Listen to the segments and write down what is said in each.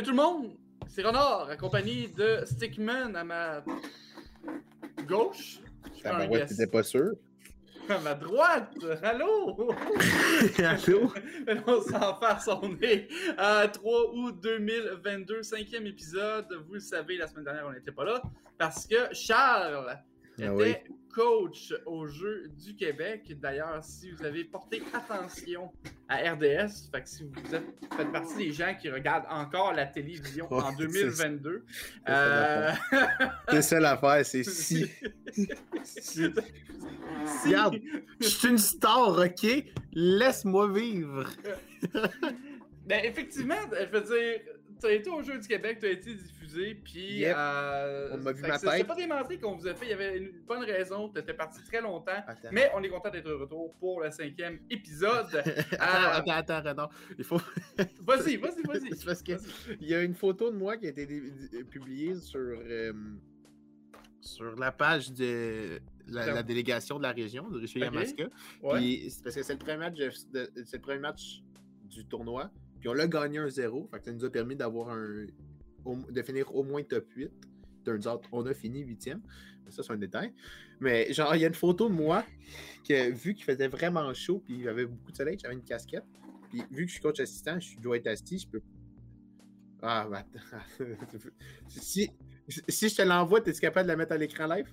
Salut tout le monde, c'est Renard, accompagné de Stickman à ma gauche. Ben ouais, guess. t'étais pas sûr. À ma droite, allô? Allô? on s'en face, on est à 3 août 2022, cinquième épisode. Vous le savez, la semaine dernière, on n'était pas là parce que Charles était Ah oui. Coach au Jeu du Québec. D'ailleurs, si vous avez porté attention à RDS, fait que si vous êtes, faites partie des gens qui regardent encore la télévision en c'est 2022, ça euh, C'est ça l'affaire, c'est si. si- Regarde, je suis une star, ok? Laisse-moi vivre. Ben, effectivement, je veux dire, t'as été au Jeu du Québec, t'as été diffusé, puis. Yep. euh, On m'a vu ma c'est- tête. pas des menteries qu'on vous a fait, il y avait une bonne raison, t'étais parti très longtemps, Attends. mais on est content d'être de retour pour le cinquième épisode. Attends, Euh, attends, attends, Renard. Il faut. Vas-y, vas-y, vas-y. C'est parce que Vas-y. il y a une photo de moi qui a été publiée sur. euh, Sur la page de la, la délégation de la région de Richelieu-Yamaska. Ouais. C'est parce que c'est le premier match, de- de- c'est le premier match du tournoi. Puis on l'a gagné 1-0. Fait que ça nous a permis d'avoir un. de finir au moins top 8. Turns out, on a fini 8e. Mais ça, c'est un détail. Mais genre, il y a une photo de moi que vu qu'il faisait vraiment chaud, puis il y avait beaucoup de soleil, j'avais une casquette. Puis vu que je suis coach assistant, je dois être assis, je peux. Ah, bah, si, si je te l'envoie, es-tu capable de la mettre à l'écran live?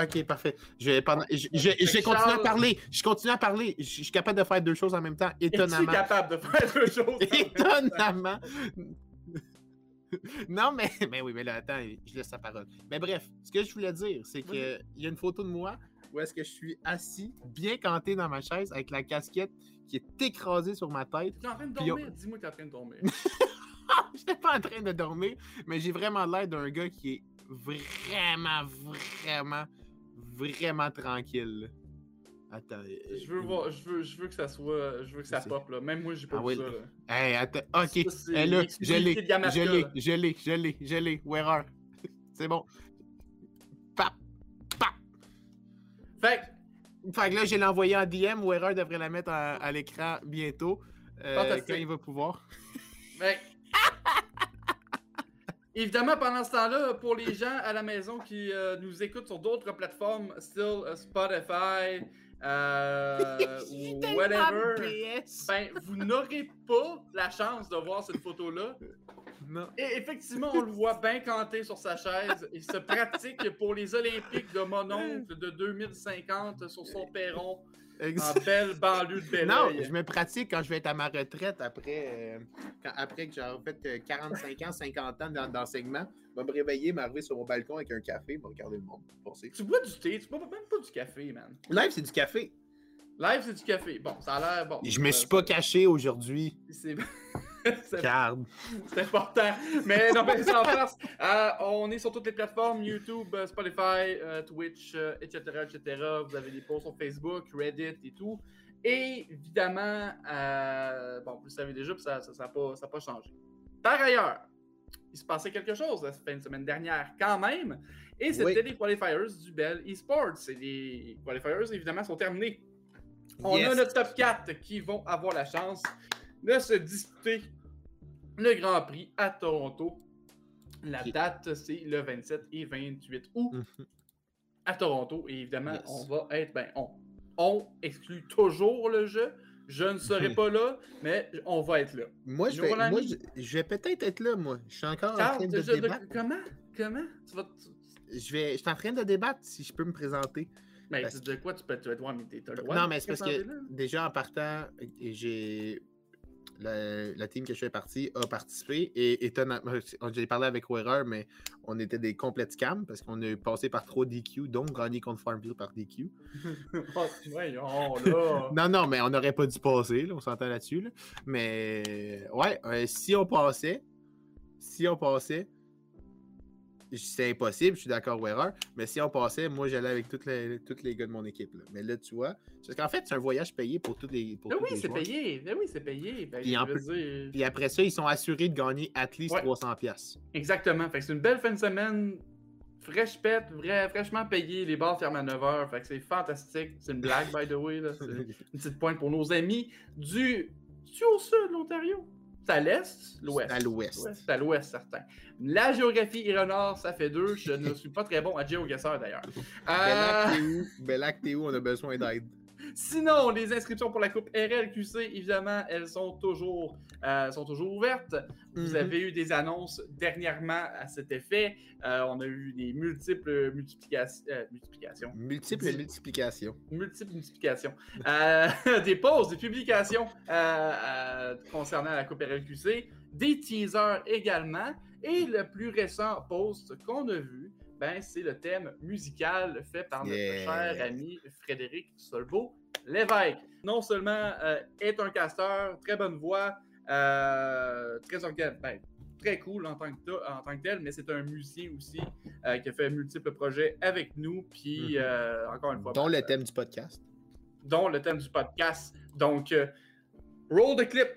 Ok, parfait. Je vais, pendant, je, je- je à parler. Je continue à parler. Je, je suis capable de faire deux choses en même temps, étonnamment. capable de faire deux choses? Étonnamment. non, mais, mais oui, mais là, attends, je laisse sa parole. Mais bref, ce que je voulais dire, c'est qu'il y a une photo de moi où est-ce que je suis assis, bien canté dans ma chaise, avec la casquette qui est écrasée sur ma tête. T'es en train de dormir? Dis-moi que t'es en train de dormir. Je n'étais pas en train de dormir, mais j'ai vraiment l'air d'un gars qui est vraiment, vraiment, vraiment tranquille. Attends. euh, Je veux voir, je veux, je veux que ça soit, je veux que ça pop, là. Même moi, j'ai pas Ah vu oui. ça, là. Hey, attends. Ok. Ça, Eh, là, je l'ai. Je l'ai. Je l'ai. Je l'ai. Je l'ai. C'est bon. Pap. Pap. Fait Fait que là, j'ai l'envoyé en DM. Wearer devrait la mettre à, à l'écran bientôt. euh, quand il va pouvoir. fait Évidemment, pendant ce temps-là, pour les gens à la maison qui euh, nous écoutent sur d'autres plateformes, still euh, Spotify, euh, ou whatever, ben, vous n'aurez pas la chance de voir cette photo-là. Non. Et effectivement, on le voit bien canté sur sa chaise. Il se pratique pour les Olympiques de mon oncle de 2050 sur son perron en belle banlieue de Belleuil. Non, je me pratique quand je vais être à ma retraite après, euh, quand- après que j'ai fait euh, 45 ans, 50 ans d'en- d'enseignement. Je vais me réveiller, m'arriver sur mon balcon avec un café, me regarder le monde. passer. Tu bois du thé, tu bois même pas du café, man. Live, c'est du café. Live, c'est du café. Bon, ça a l'air bon. Je me suis Euh, pas caché aujourd'hui. C'est c'est- important. Mais non, mais ça en face. euh, on est sur toutes les plateformes YouTube, euh, Spotify, euh, Twitch, euh, etc., etc. Vous avez des posts sur Facebook, Reddit et tout. Et évidemment, bon, vous le savez déjà, puis ça n'a ça, pas, ça pas changé. Par ailleurs, il se passait quelque chose la fin de semaine dernière quand même. Et c'était les qualifiers du Bell Esports. Et les qualifiers, évidemment, sont terminés. On Yes. a notre top 4 qui vont avoir la chance de se disputer le Grand Prix à Toronto. La date, c'est le 27 et 28 août Mhm. à Toronto. Et évidemment, Yes. on va être. Ben, on, on exclut toujours le jeu. Je ne serai pas là, mais on va être là. Moi, je vais, moi, je, je vais peut-être être là, moi. Je suis encore en train de je- débattre. comment? Comment? Tu vas. tu- Je, vais, je suis en train de débattre si je peux me présenter. Mais Parce de quoi? Tu peux te voir, mais t'as le droit non, mais c'est parce que là? déjà en partant, j'ai. La, la team que je fais partie a participé et étonnamment, j'ai parlé avec Wearer, mais on était des complètes scams parce qu'on est passé par 3 DQ, donc gagné contre Farmville par DQ. Oh, voyons, là. Non, non, mais on n'aurait pas dû passer, là, on s'entend là-dessus. là. Mais ouais, euh, si on passait, si on passait, c'est impossible, je suis d'accord, Wearer, mais si on passait, moi j'allais avec tous les, tous les gars de mon équipe. là. Mais là, tu vois, parce qu'en fait, c'est un voyage payé pour tous les. Pour Ben oui, c'est payé. Ben oui, c'est payé. Ben, en plus- dire- après ça, ils sont assurés de gagner at least Ouais. 300 pièces. Exactement. Fait que c'est une belle fin de semaine. Fraîche pète, vrai, fraîchement payé. Les bars ferment à 9h. Fait que c'est fantastique. C'est une blague, by the way. là. C'est une petite pointe pour nos amis du. Du au sud, l'Ontario. C'est à l'est? L'ouest. à l'ouest. C'est à l'ouest, certain. La géographie et le nord, ça fait deux. Je ne suis pas très bon à GeoGuessr d'ailleurs. Bellac, Euh, t'es où? Bellac, t'es où? On a besoin d'aide. Sinon, les inscriptions pour la Coupe RLQC, évidemment, elles sont toujours, euh, sont toujours ouvertes. Vous Mhm. avez eu des annonces dernièrement à cet effet. Euh, on a eu des multiples multiplications. euh, multiplications. Multiples multiplications. multiples multiplications. Des posts, des publications concernant la Coupe RLQC, des teasers également. Et le plus récent post qu'on a vu, ben, c'est le thème musical fait par notre Yeah. cher ami Frédéric Solbo Lévesque. Non seulement euh, est un casteur, très bonne voix, euh, très organ- ben, très cool en tant, que ta- en tant que tel, mais c'est un musicien aussi euh, qui a fait multiples projets avec nous. Puis, Mhm. euh, encore une fois, Dont ben, le thème du podcast. dont le thème du podcast. Donc, roll the clip.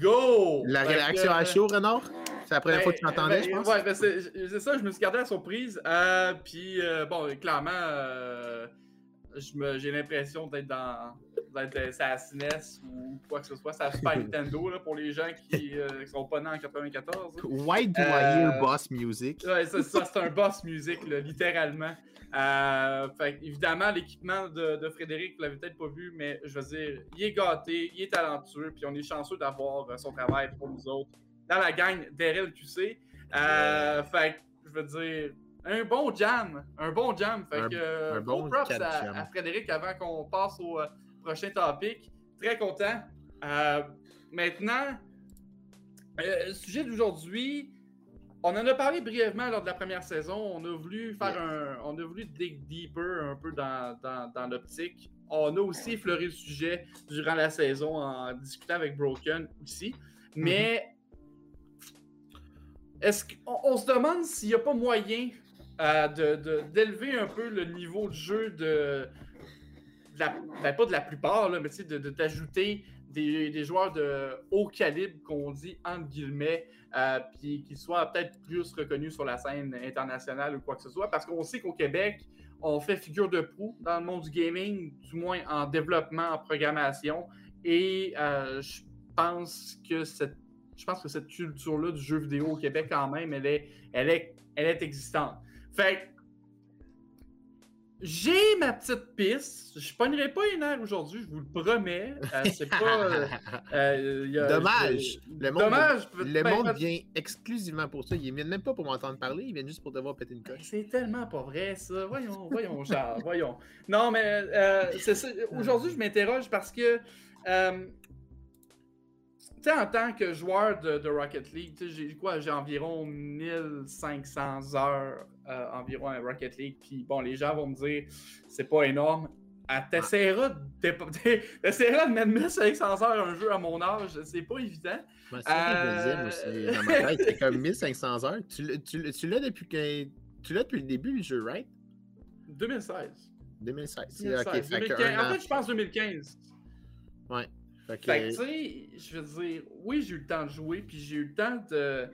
Go! La réaction à chaud, Renard? C'est la première ben, fois que tu m'entendais, ben, je pense? Ouais, ben c'est ça, je me suis gardé à la surprise. Euh, Puis, euh, bon, clairement, euh, j'ai l'impression d'être dans d'être euh, sa SNES ou quoi que ce soit, sa Super Nintendo là, pour les gens qui, euh, qui sont pas nés en 94. là. Why do I Euh, hear boss music? Ouais, ça, ça, c'est un boss music, là, littéralement. Euh, fait, évidemment, l'équipement de, de Frédéric, vous l'avez peut-être pas vu, mais je veux dire, il est gâté, il est talentueux, puis on est chanceux d'avoir euh, son travail pour nous autres dans la gang d'RLQC. Euh, fait je veux dire, un bon jam, un bon jam. Fait Un- que, euh, un bon props à, à Frédéric avant qu'on passe au euh, prochain topic. Très content. Euh, maintenant, euh, le sujet d'aujourd'hui, on en a parlé brièvement lors de la première saison. On a voulu faire un. On a voulu dig deeper un peu dans, dans, dans l'optique. On a aussi effleuré le sujet durant la saison en discutant avec Broken aussi. Mais est-ce qu'on on se demande s'il n'y a pas moyen euh, de- de- d'élever un peu le niveau de jeu de. Ben, pas de la plupart, mais de, t'ajouter des, joueurs de haut calibre, qu'on dit entre guillemets, euh, puis qu'ils soient peut-être plus reconnus sur la scène internationale ou quoi que ce soit, parce qu'on sait qu'au Québec, on fait figure de proue dans le monde du gaming, du moins en développement, en programmation, et euh, je pense que cette je pense que cette culture-là du jeu vidéo au Québec, quand même, elle est, elle est, elle est existante. Fait j'ai ma petite piste. Je pognerai pas une heure aujourd'hui, je vous le promets. Euh, c'est pas. euh, euh, y a- Dommage. Le monde- Dommage. Le ben, monde ben, vient exclusivement pour ça. Ils viennent même pas pour m'entendre parler, ils viennent juste pour devoir péter une coche. C'est tellement pas vrai, ça. Voyons, voyons, Charles, voyons. Non, mais euh. Aujourd'hui, je m'interroge parce que euh, sais, en tant que joueur de, de Rocket League, tu j'ai quoi, j'ai environ 1500 heures euh, environ à Rocket League. Puis bon, les gens vont me dire, c'est pas énorme. Ah, T'essaieras de, mettre 1500 heures un jeu à mon âge, c'est pas évident. Ouais, c'est Euh, c'est dans ma tête, c'est comme 1500 heures. Tu l'as- tu tu l'as depuis, que- tu l'as depuis le début, le jeu, right? 2016. 2016. C'est- 2016, ok, fait que 2015. un En fait, je pense 2015. Ouais. Fait que- Fait que, tu sais, je veux dire, oui, j'ai eu le temps de jouer, puis j'ai eu le temps de,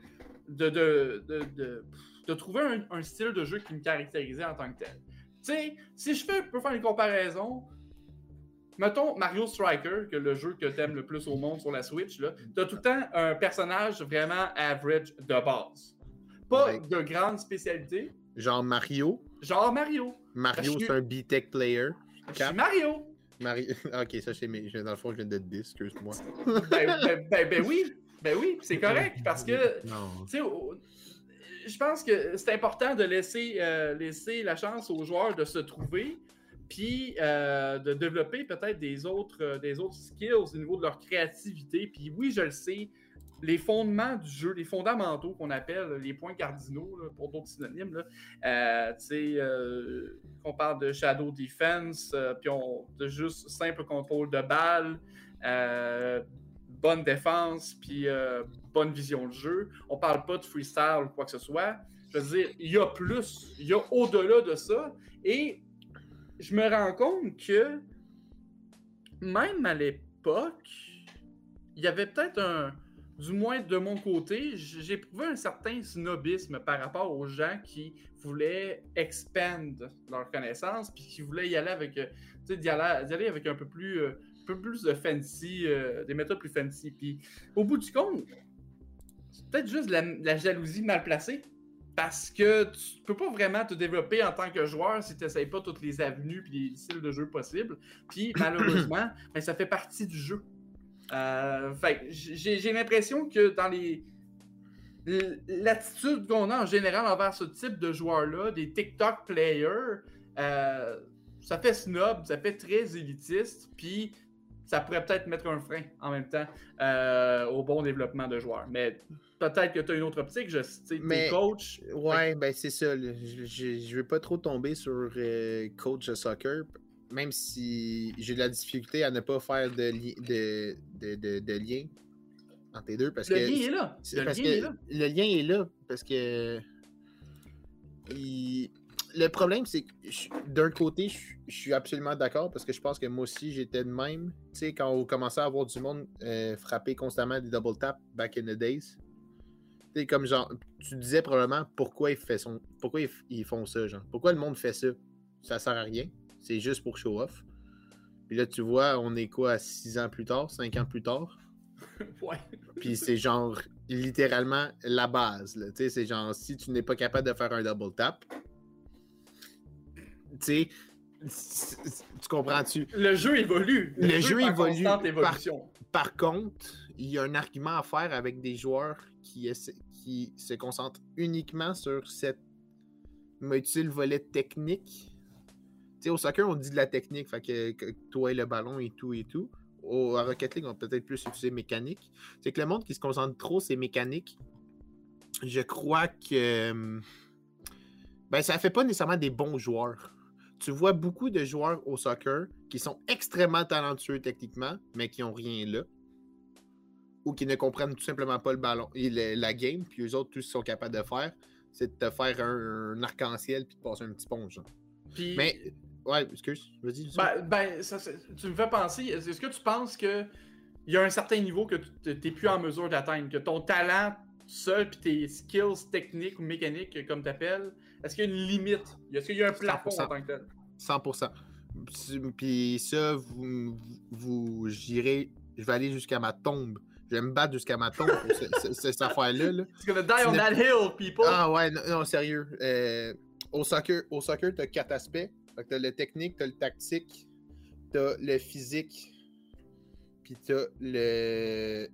de, de, de, de- de trouver un, un style de jeu qui me caractérisait en tant que tel. Tu sais, si je fais, peux faire une comparaison, mettons Mario Striker, que le jeu que t'aimes le plus au monde sur la Switch, là, t'as tout le temps un personnage vraiment average de base. Pas Ouais. de grande spécialité, Genre Mario. genre Mario. Mario, que- c'est un B-Tech player. Je suis Cap. Mario. Mario... Ok, ça, c'est mes... Dans le fond, je viens de te dire, excuse-moi. Ben, ben, ben, ben oui, ben oui, c'est correct, parce que Non. Tu sais, je pense que c'est important de laisser, euh, laisser la chance aux joueurs de se trouver, puis euh, de développer peut-être des autres, euh, des autres skills au niveau de leur créativité. Puis oui, je le sais, les fondements du jeu, les fondamentaux qu'on appelle les points cardinaux, pour d'autres synonymes, là, euh, tu sais, qu'on parle de shadow defense, puis on, de juste simple contrôle de balle, bonne défense, puis euh, bonne vision de jeu. On parle pas de freestyle ou quoi que ce soit. Je veux dire, il y a plus, il y a au-delà de ça. Et je me rends compte que même à l'époque, il y avait peut-être un, du moins de mon côté, j- j'ai éprouvé un certain snobisme par rapport aux gens qui voulaient expand leur connaissance, puis qui voulaient y aller avec, euh, aller, avec un peu plus, euh, peu plus de fancy, euh, des méthodes plus fancy. Puis au bout du compte, c'est peut-être juste de la, de la jalousie mal placée. Parce que tu peux pas vraiment te développer en tant que joueur si tu n'essayes pas toutes les avenues et les styles de jeu possibles. Puis malheureusement, ben, ça fait partie du jeu. Euh, j'ai l'impression que dans les l'attitude qu'on a en général envers ce type de joueurs-là, des TikTok players, euh, ça fait snob, ça fait très élitiste, puis ça pourrait peut-être mettre un frein en même temps euh, au bon développement de joueurs. Mais peut-être que tu as une autre optique, je sais, Mais- coach. Ouais, ben c'est ça. Je, je veux pas trop tomber sur euh, coach de soccer, même si j'ai de la difficulté à ne pas faire de, li- de, de, de, lien entre les deux. Parce Le que lien est là. Le parce lien que est là. le lien est là parce que il- le problème c'est que d'un côté je, je suis absolument d'accord parce que je pense que moi aussi j'étais de même. Tu sais quand on commençait à avoir du monde euh, frapper constamment des double tap back in the days. Tu sais comme genre tu disais probablement pourquoi ils, fait son, pourquoi ils, f- ils font ça genre. Pourquoi le monde fait ça? Ça sert à rien. C'est juste pour show off. Puis là tu vois on est quoi 6 ans plus tard 5 ans plus tard? Ouais. puis c'est genre littéralement la base. Tu sais, c'est genre si tu n'es pas capable de faire un double tap, tu sais, tu comprends-tu? Le jeu évolue. Le jeu évolue par- contre, il y a un argument à faire avec des joueurs qui, qui se concentrent uniquement sur cette mais le volet technique. Tu sais, au soccer, on dit de la technique, fait que, que toi et le ballon et tout et tout. Au à Rocket League, on peut peut-être plus utiliser mécanique. C'est que le monde qui se concentre trop, c'est mécanique. Je crois que ben, ça fait pas nécessairement des bons joueurs. Tu vois beaucoup de joueurs au soccer qui sont extrêmement talentueux techniquement, mais qui ont rien là. Ou qui ne comprennent tout simplement pas le ballon et le- la game, puis eux autres, tout ce qu'ils sont capables de faire, c'est de te faire un, un arc-en-ciel puis de passer un petit pont, genre. Puis, Mais, ouais, excuse, vas-y. ben, ben, ça, tu me fais penser, est-ce que tu penses que il y a un certain niveau que tu n'es plus en mesure d'atteindre, que ton talent seul puis tes skills techniques ou mécaniques, comme tu appelles, est-ce qu'il y a une limite? Est-ce qu'il y a un plafond 100%. en tant que tel? 100%. Puis- ça, vous, vous j'irai, je vais aller jusqu'à ma tombe. Je vais me battre jusqu'à ma tombe pour ce- ce- cette affaire-là. Là. It's gonna die on that hill, people! Ah ouais, non, non, sérieux. Euh, au soccer, au soccer tu as quatre aspects. T'as le technique, tu as le tactique, tu as le physique, puis tu as le,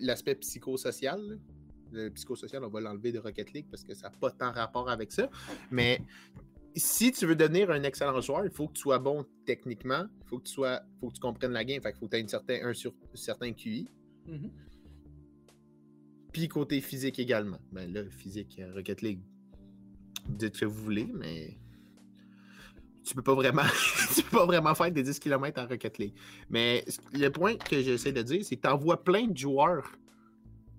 l'aspect psychosocial. là. Le psychosocial, on va l'enlever de Rocket League parce que ça n'a pas tant rapport avec ça. Mais si tu veux devenir un excellent joueur, il faut que tu sois bon techniquement, il faut que tu sois, faut que tu comprennes la game, fait qu'il faut que tu aies une certain, un sur, certain QI. Mhm. Puis côté physique également. Ben là, physique, euh, Rocket League. Dites ce que vous voulez, mais tu peux pas vraiment, tu peux pas vraiment faire des 10 km en Rocket League. Mais le point que j'essaie de dire, c'est que tu envoies plein de joueurs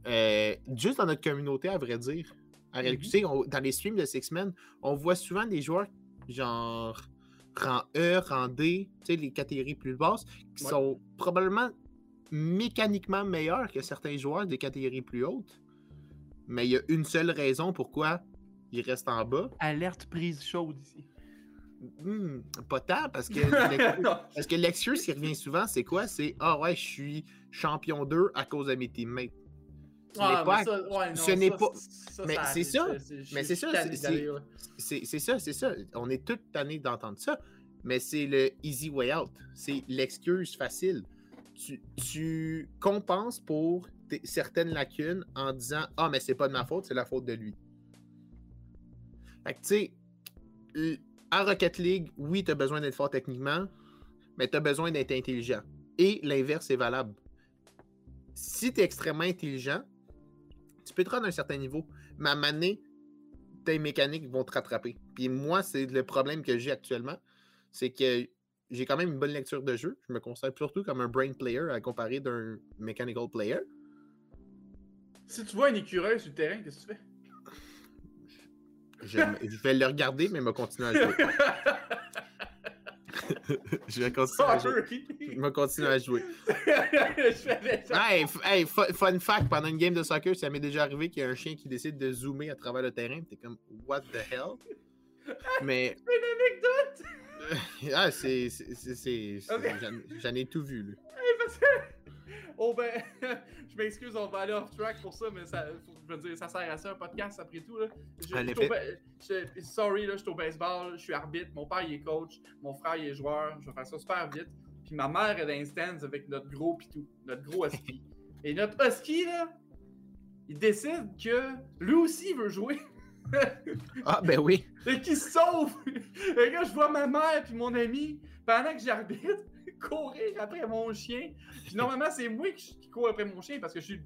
euh, juste dans notre communauté, à vrai dire. On- dans les streams de Six Men, on voit souvent des joueurs genre rang E, rang D, tu sais, les catégories plus basses, qui Ouais. sont probablement mécaniquement meilleurs que certains joueurs des catégories plus hautes. Mais il y a une seule raison pourquoi ils restent en bas. Alerte prise chaude ici. Hmm, pas tant, parce que parce que l'excuse qui revient souvent, c'est quoi? C'est Ah ouais, je suis champion 2 à cause de mes teammates. Ah, pas- ça, ouais, non, ce n'est pas- ça, mais c'est ça. Mais c'est ça, c'est- ça, c'est ça. On est toutes tannés d'entendre ça, mais c'est le easy way out. C'est l'excuse facile. Tu, tu compenses pour certaines lacunes en disant Ah, mais c'est pas de ma faute, c'est la faute de lui. Fait que tu sais, en Rocket League, oui, tu as besoin d'être fort techniquement, mais tu as besoin d'être intelligent. Et l'inverse est valable. Si tu es extrêmement intelligent, tu peux te rendre à un certain niveau. Mais à donné, tes mécaniques vont te rattraper. Puis moi, c'est le problème que j'ai actuellement. C'est que j'ai quand même une bonne lecture de jeu. Je me considère surtout comme un brain player à comparer d'un mechanical player. Si tu vois un écureuil sur le terrain, qu'est-ce que tu fais? Je, je vais le regarder, mais me continuer à jouer. je vais continuer à jouer. Je vais continuer à jouer. Hey, hey, fu- fun fact, pendant une game de soccer, ça m'est déjà arrivé qu'il y a un chien qui décide de zoomer à travers le terrain. T'es comme, what the hell? Mais, Une anecdote! ah, c'est. c'est- c'est- c'est- c'est- j'en- ai tout vu, là. Parce que- Oh ben, je m'excuse, on va aller off track pour ça, mais ça, faut- je veux dire, ça sert à ça un podcast après tout. Là. Je, je sorry, là, je suis au baseball, je suis arbitre, mon père il est coach, mon frère il est joueur, je vais faire ça super vite. Puis ma mère est dans les stands avec notre gros pitou, notre gros husky. Et notre husky, là, il décide que lui aussi il veut jouer. Ah, ben oui. Et qui se sauve! Et là, je vois ma mère puis mon ami, pendant que j'arbitre, courir après mon chien. Normalement, c'est moi qui, cours après mon chien parce que je suis,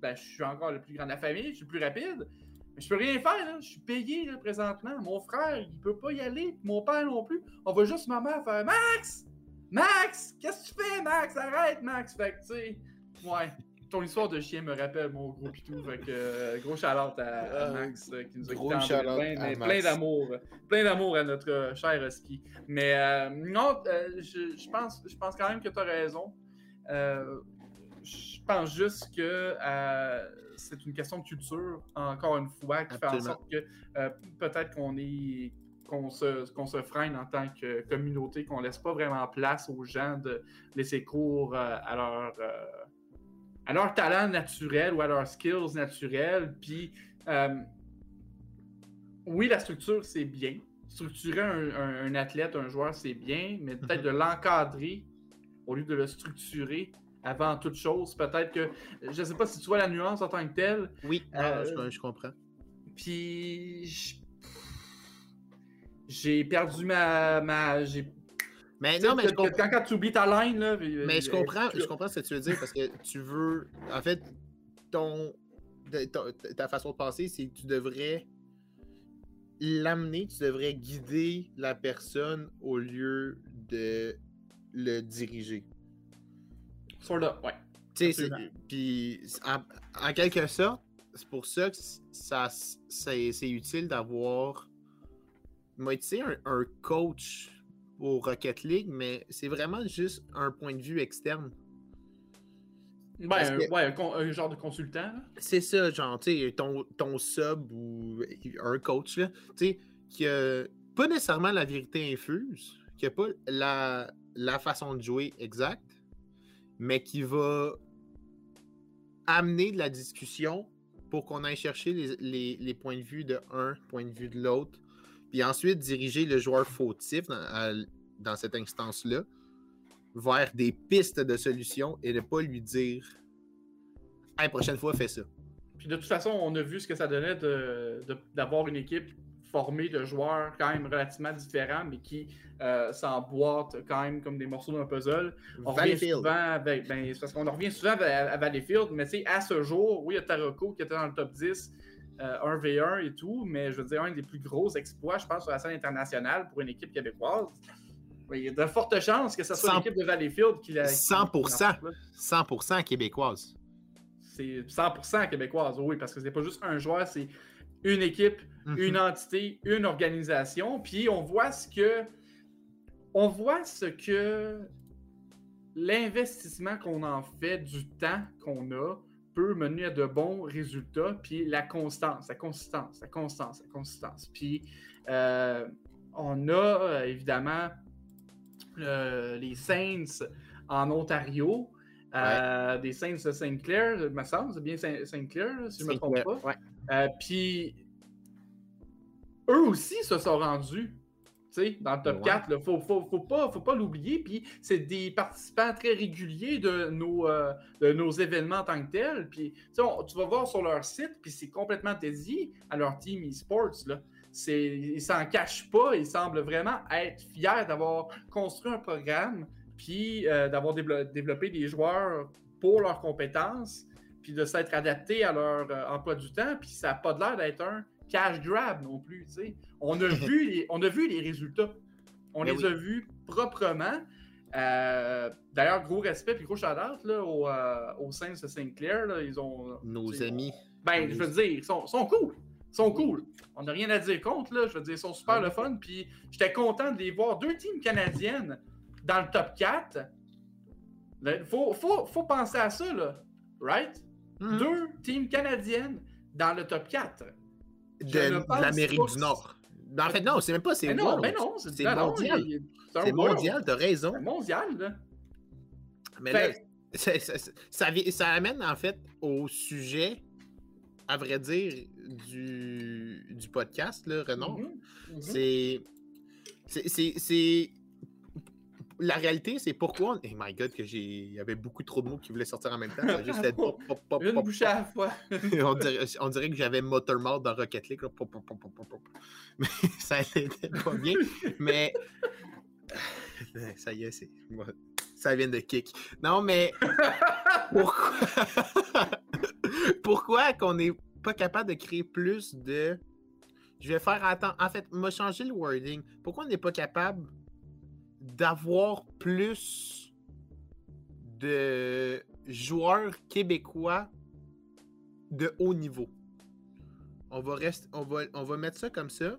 ben, je suis encore le plus grand de la famille, je suis plus rapide. Mais je peux rien faire, là. Je suis payé présentement. Mon frère, il peut pas y aller, mon père non plus. On va juste ma mère faire Max! Max! Qu'est-ce que tu fais, Max? Arrête, Max! Fait que, tu sais, ouais. Ton histoire de chien me rappelle mon gros pitou. Fait que, euh, gros shout à, à Max euh, qui nous a gros quittés en shout-out 2020, à mais Max. plein d'amour. Plein d'amour à notre euh, cher husky. Mais euh, non, euh, je, je pense, je pense quand même que tu as raison. Euh, je pense juste que c'est une question de culture, encore une fois, qui fait en sorte que peut-être qu'on est qu'on se, qu'on se freine en tant que communauté, qu'on laisse pas vraiment place aux gens de laisser cours à leur à leur talent naturel ou à leurs skills naturels. Puis euh, oui, la structure, c'est bien. Structurer un, un- un athlète, un joueur, c'est bien, mais peut-être de l'encadrer au lieu de le structurer avant toute chose. Peut-être que, je sais pas si tu vois la nuance en tant que telle, Oui, Euh, non, je, je comprends. puis j'ai perdu ma... ma j'ai Mais non, mais je quand, comprends. quand tu oublies ta line, là. puis- Mais je euh, comprends, je comprends ce que tu veux dire parce que tu veux. En fait, ton, ta façon de penser, c'est que tu devrais l'amener, tu devrais guider la personne au lieu de le diriger. Sort of, ouais. Puis en, en quelque sorte, c'est pour ça que ça, c'est c'est utile d'avoir, moi, tu sais, un, un coach au Rocket League, mais c'est vraiment juste un point de vue externe. Ben, un, que- ouais, un, un genre de consultant. C'est ça, genre, tu sais, ton, ton sub ou un coach, là, tu sais, qui a pas nécessairement la vérité infuse, qui a pas la, la façon de jouer exacte, mais qui va amener de la discussion pour qu'on aille chercher les, les- les points de vue de un, point de vue de l'autre, puis ensuite diriger le joueur fautif dans, à- dans cette instance-là vers des pistes de solutions et ne pas lui dire Hey, prochaine fois, fais ça. Puis de toute façon, on a vu ce que ça donnait de- de- d'avoir une équipe formé de joueurs quand même relativement différents, mais qui euh, s'emboîtent quand même comme des morceaux d'un puzzle. On revient souvent avec. Ben, parce qu'on en revient souvent à, à Valleyfield, mais tu sais, à ce jour, oui, il y a Taroko qui était dans le top 10, euh, 1v1 et tout, mais je veux dire, un des plus gros exploits, je pense, sur la scène internationale pour une équipe québécoise. Il y a de fortes chances que ce soit l'équipe de Valleyfield qui l'a. qui- 100%. qui l'a- 100% québécoise. C'est 100% québécoise, oui, parce que c'est pas juste un joueur, c'est une équipe, Mhm. une entité, une organisation. Puis on voit ce que. On voit ce que l'investissement qu'on en fait, du temps qu'on a, peut mener à de bons résultats. Puis la constance, la consistance, la constance, la consistance. Puis euh, on a euh, évidemment euh, les Saints en Ontario. euh, des Saints de Saint-Clair, me semble, c'est bien Saint- Saint-Clair, si je ne me trompe pas. Puis, eux aussi se sont rendus tu sais, dans le top Ouais. 4. Il faut, faut, faut pas, faut pas l'oublier. Puis, c'est des participants très réguliers de nos, euh, de nos événements en tant que tels. Puis, tu sais, on- tu vas voir sur leur site, puis c'est complètement dédié à leur team e-sports. là. C'est- Ils s'en cachent pas. Ils semblent vraiment être fiers d'avoir construit un programme, puis euh, d'avoir déblo- développé des joueurs pour leurs compétences, puis de s'être adapté à leur euh, emploi du temps, puis ça n'a pas l'air d'être un cash grab non plus. On, a vu les, on a vu les résultats. On Ben les oui. a vus proprement. Euh, D'ailleurs, gros respect puis gros shout-out au, euh, au Saints de Saint-Clair. là, Ils ont. Nos amis. Ben, je veux dire, ils sont, sont cool. Ils sont cool. On n'a rien à dire contre, là. Je veux dire, ils sont super Ouais. le fun. Puis j'étais content de les voir. Deux teams canadiennes dans le top 4. Il faut, faut, faut penser à ça, là. Right? Mhm. Deux teams canadiennes dans le top 4. De, l'Amérique du Nord. En fait, non, c'est même pas, c'est Mais non, mais non, C'est mondial. C'est mondial, t'as raison. C'est mondial, là. Mais Fait- là, ça, ça- amène en fait au sujet, à vrai dire, du, du podcast, là, Renaud. Mhm, mhm. C'est. c'est- C'est. c'est- La réalité, c'est pourquoi. on- Oh my god, que j'ai. Il y avait beaucoup trop de mots qui voulaient sortir en même temps. Ça juste pop, pop, pop, Une bouchée à la fois. on, dirait, on dirait que j'avais Motormouth dans Rocket League. là. Mais ça n'était pas bien. Mais. Ça y est, c'est. Ça vient de kick. Non, mais. Pourquoi. Pourquoi qu'on n'est pas capable de créer plus de. Je vais faire. Attends, en fait, m'a changé le wording. Pourquoi on n'est pas capable d'avoir plus de joueurs québécois de haut niveau. On va, on va, on va mettre ça comme ça.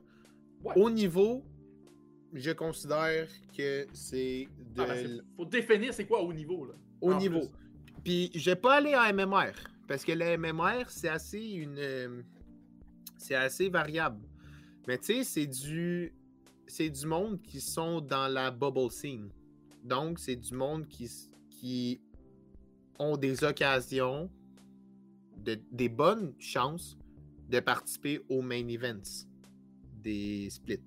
Ouais. Haut niveau, je considère que c'est de Ah, ben, faut définir c'est quoi au niveau, là. haut niveau. plus. Puis je vais pas aller en MMR parce que le MMR c'est assez une euh, c'est assez variable. Mais tu sais, c'est du c'est du monde qui sont dans la bubble scene. Donc c'est du monde qui qui ont des occasions de- des bonnes chances de participer aux main events des splits.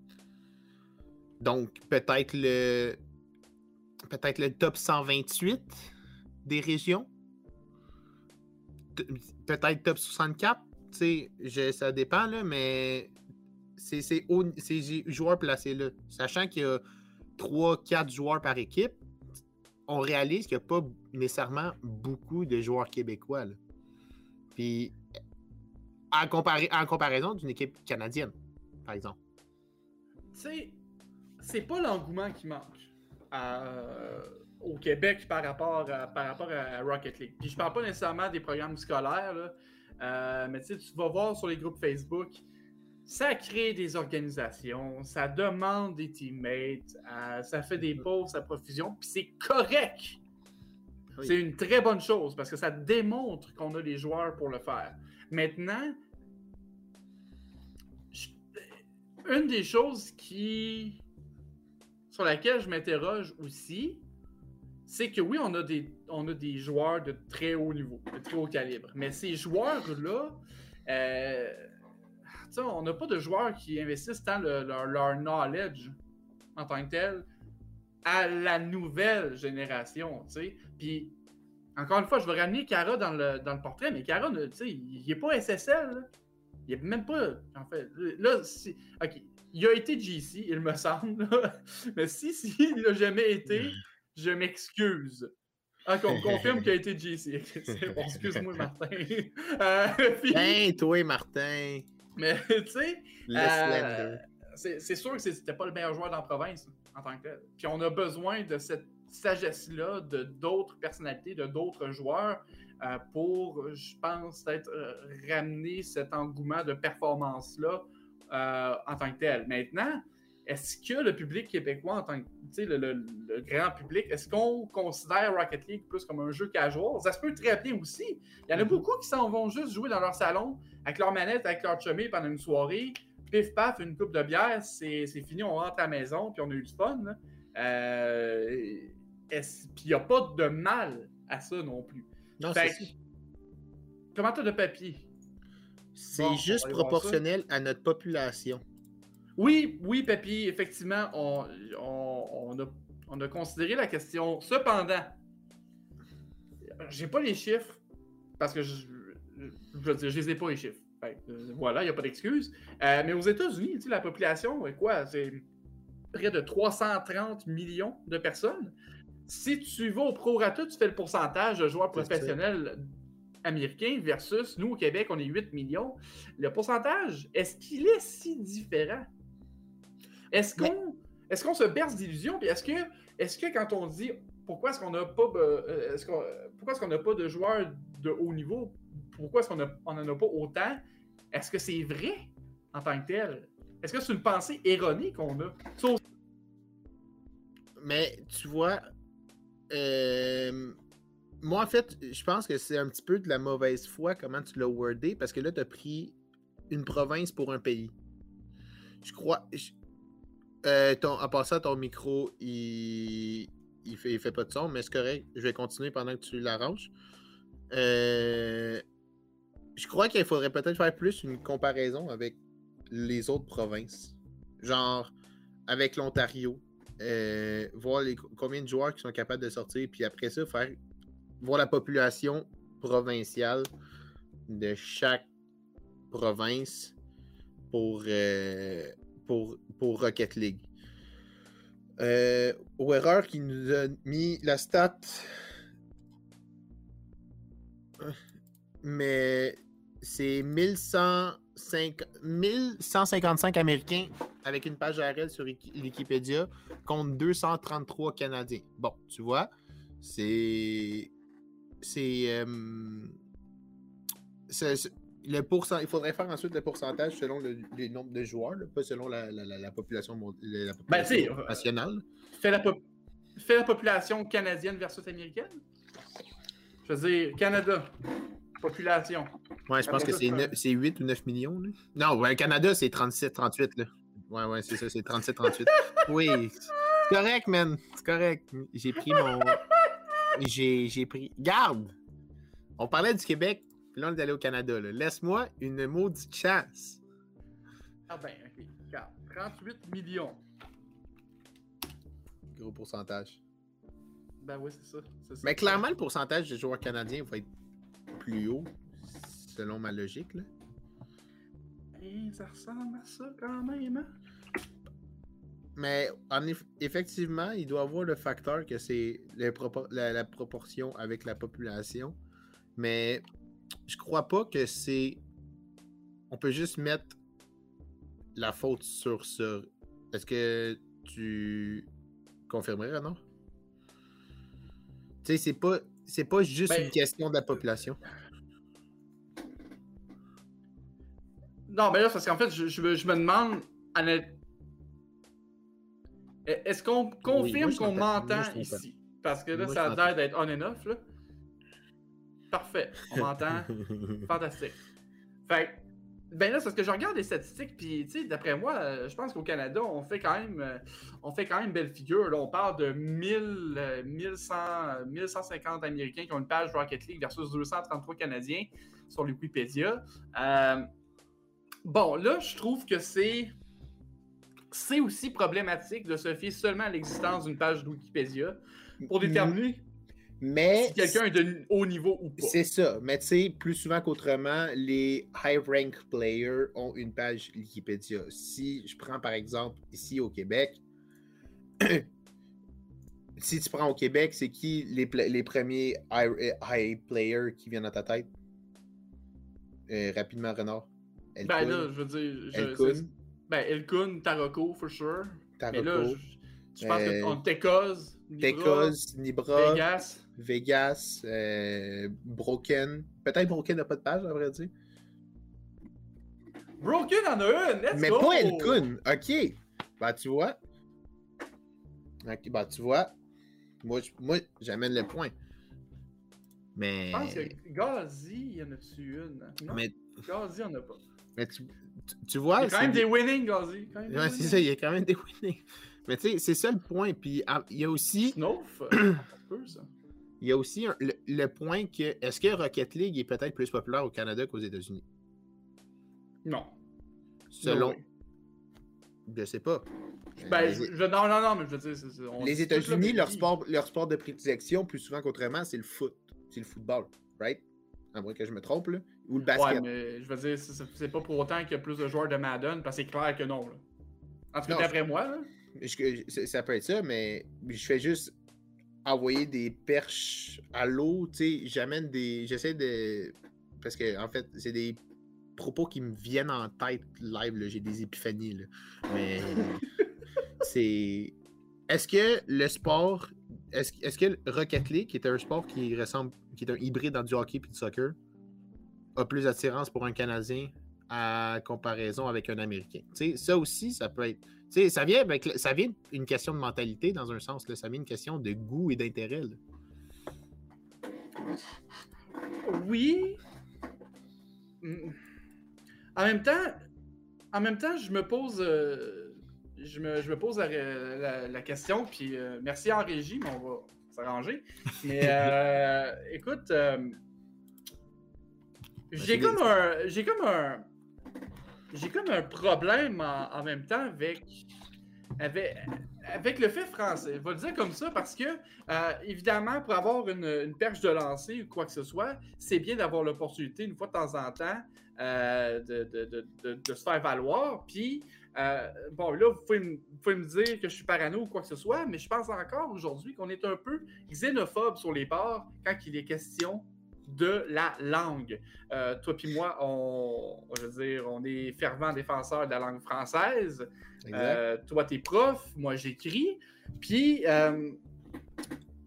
Donc peut-être le peut-être le top 128 des régions. Peut-être top 64. tu sais, je- ça dépend, là, mais c'est j'ai- joueurs placés là. Sachant qu'il y a 3-4 joueurs par équipe, on réalise qu'il n'y a pas nécessairement beaucoup de joueurs québécois. Puis, en, en comparaison d'une équipe canadienne, par exemple. Tu sais, c'est pas l'engouement qui manque à- au Québec par rapport à, par rapport à Rocket League. Puis je parle pas nécessairement des programmes scolaires, euh, mais tu vas voir sur les groupes Facebook, ça crée des organisations, ça demande des teammates, euh, ça fait des pauses à profusion, puis c'est correct. Oui. C'est une très bonne chose parce que ça démontre qu'on a les joueurs pour le faire. Maintenant, je- une des choses qui sur laquelle je m'interroge aussi, c'est que oui, on a, des, on a des joueurs de très haut niveau, de très haut calibre. Mais ces joueurs-là, euh, on n'a pas de joueurs qui investissent tant le- leur, knowledge en tant que tel à la nouvelle génération. Puis, encore une fois, je vais ramener Kara dans le, dans le portrait, mais sais, il n'est pas SSL. Il a même pas. En fait, là. Ok. Il a été GC, il me semble. Mais si, si, il n'a jamais été, je m'excuse. Ah, qu'on confirme qu'il a été GC. Excuse-moi, Martin. Euh, Ben, toi, Martin. Mais, tu sais, euh, c'est sûr que c'était pas le meilleur joueur dans la province en tant que tel. Puis on a besoin de cette sagesse-là, de d'autres personnalités, de d'autres joueurs euh, pour, je pense, peut-être euh, ramener cet engouement de performance-là en tant que tel. Maintenant, est-ce que le public québécois, en tant que, le, le- le grand public, est-ce qu'on considère Rocket League plus comme un jeu casual? Ça se peut très bien aussi. Il y en a Mhm. beaucoup qui s'en vont juste jouer dans leur salon avec leur manette, avec leur chummy pendant une soirée. Pif paf, une coupe de bière, c'est fini, on rentre à la maison, puis on a eu du fun. Euh, Puis il n'y a pas de mal à ça non plus. Non, c'est comment t'as de papier? c'est Bon, juste proportionnel à notre population. Oui, oui, Papy, effectivement, on, on- on a, on a considéré la question. Cependant, j'ai pas les chiffres parce que je, je je les ai pas les chiffres. Fait euh, voilà, il n'y a pas d'excuse. Euh, mais aux États-Unis, la population est quoi? C'est près de 330 millions de personnes. Si tu vas au prorata, tu fais le pourcentage de joueurs professionnels américains versus nous au Québec, on est 8 millions. Le pourcentage, est-ce qu'il est si différent? Est-ce Mais- qu'on se berce d'illusions? Puis est-ce que, est que quand on dit pourquoi est-ce qu'on n'a pas, euh, pourquoi est-ce qu'on n'a pas de joueurs de haut niveau? Pourquoi est-ce qu'on n'en a pas autant? Est-ce que c'est vrai en tant que tel? Est-ce que c'est une pensée erronée qu'on a? Mais tu vois, euh, moi en fait, je pense que c'est un petit peu de la mauvaise foi comment tu l'as wordé parce que là, tu as pris une province pour un pays. Je crois. je- euh, en passant, ton micro, il, il, fait, il fait pas de son, mais c'est correct. Je vais continuer pendant que tu l'arranges. Euh, je crois qu'il faudrait peut-être faire plus une comparaison avec les autres provinces. Genre, avec l'Ontario, euh, voir combien de joueurs qui sont capables de sortir, puis après ça, faire voir la population provinciale de chaque province pour, pour, Rocket League. Euh, au erreur qui nous a mis la stat. Mais c'est 1105 1155 Américains avec une page ARL sur Wiki- Wikipédia contre 233 Canadiens. Bon, tu vois, c'est. C'est. euh, le pourcent, il faudrait faire ensuite le pourcentage selon le, les nombres de joueurs, là, pas selon la, la- la- la population, la, Ben, nationale. fais la, pop- fais la population canadienne versus américaine? Je veux dire, Canada, population. Ouais, je pense que c'est c'est neuf- c'est 8 ou 9 millions. Là. Non, ouais, Canada, c'est 37, 38. Là. Ouais, ouais, c'est ça, c'est 37, 38. oui, c'est correct, man. C'est correct. J'ai pris mon. J'ai j'ai pris. Garde! On parlait du Québec, puis là, on est allé au Canada. Laisse-moi une maudite chance. Ah ben, ok. Regarde, 38 millions. Gros pourcentage. Ben oui, c'est ça. Mais clairement, le pourcentage de joueurs canadiens va être plus haut, selon ma logique. Là. Ça ressemble à ça quand même, hein? Mais en eff- effectivement, il doit avoir le facteur que c'est la, la proportion avec la population. Mais je crois pas que c'est. On peut juste mettre la faute sur ça. Est-ce que tu confirmerais, non? Tu sais, c'est pas. C'est pas juste Ben- une question de la population. Non, mais là, c'est parce qu'en fait, je, je me, je me demande, est-ce qu'on confirme qu'on m'entend ici? Parce que là, Moi, ça a l'air d'être on and off, là. Parfait, on m'entend. Fantastique. Fait ben là, c'est parce que je regarde les statistiques, puis, tu sais, d'après moi, euh, je pense qu'au Canada, on fait quand même, euh, on fait quand même belle figure. Là, on parle de 1000, euh, 1100, euh, 1150 Américains qui ont une page Rocket League versus 233 Canadiens sur Wikipédia. Euh, bon, là, je trouve que c'est c'est aussi problématique de se fier seulement à l'existence d'une page de Wikipédia pour déterminer Mais Si quelqu'un est de haut niveau ou pas. c'est ça. Mais tu sais, plus souvent qu'autrement, les high rank players ont une page Wikipédia. Si je prends par exemple ici au Québec, si tu prends au Québec, c'est qui les, les premiers high, high players qui viennent à ta tête? Euh, rapidement, Renard. Ben là, je veux dire. je- Ben, Elkun, Taroko, for sure. Mais là, Taroko, je, pense Euh, qu'on Tekos, Nibra, Tekos, Nibra, Vegas. Vegas, euh, Broken. Peut-être Broken n'a pas de page, à vrai dire. Broken en a une, let's Mais go! pas Elkun. OK. Bah, tu vois. OK, bah, tu vois. Moi, j'amène le point. Mais. Je pense que Gazi, il y en a-tu une? Non, Mais, Gazi, il en a pas. mais tu, tu, tu Il vois. y a quand même des winnings, Gazi. Ouais, c'est ça, il y a quand même des winnings. Mais tu sais, c'est ça le point. Puis ah, il y a aussi, Snowf, se peut, ça. Il y a aussi un- le, le point que est-ce que Rocket League est peut-être plus populaire au Canada qu'aux États-Unis? Non. Selon. No way. Je sais pas. Ben, les, je, non, non, non, mais je veux dire, on- les États-Unis, le leur sport, leur sport de prédilection, plus souvent qu'autrement, c'est le foot. C'est le football, right? À moins que je me trompe, là. Ou le Ouais, basket. mais je veux dire, c'est- pas pour autant qu'il y a plus de joueurs de Madden, parce que c'est clair que non. Là. En tout cas, Non, d'après moi, là. Je- ça peut être ça, mais je fais juste envoyer des perches à l'eau, tu sais, j'amène des... J'essaie de... Parce que, en fait, c'est des propos qui me viennent en tête live, là. j'ai des épiphanies, là. Mais c'est... Est-ce que le sport... Est-ce est-ce que le Rocket League, qui est un sport qui ressemble... qui est un hybride entre du hockey et du soccer, a plus d'attirance pour un Canadien à comparaison avec un Américain? Ça aussi, ça peut être... Ça vient avec ça vient une question de mentalité dans un sens, là. ça vient une question de goût et d'intérêt. Oui. Mm. En même temps, en même temps, je me pose, euh, je me, je me pose la, la- la question, puis euh, merci en régie, mais on va s'arranger. Mais euh, écoute, j'ai comme un, j'ai comme un, j'ai comme un problème en, même temps avec, avec, le fait français. Je vais le dire comme ça parce que, euh, évidemment, pour avoir une, perche de lancer ou quoi que ce soit, c'est bien d'avoir l'opportunité, une fois de temps en temps, euh, de, de- de- se faire valoir. Puis, euh, bon, là, vous pouvez, me, vous pouvez me dire que je suis parano ou quoi que ce soit, mais je pense encore aujourd'hui qu'on est un peu xénophobe sur les bords quand il est question de la langue. Euh, toi puis moi, on, je veux dire, on est fervents défenseurs de la langue française. Euh, toi, t'es prof, moi, j'écris. Puis, euh,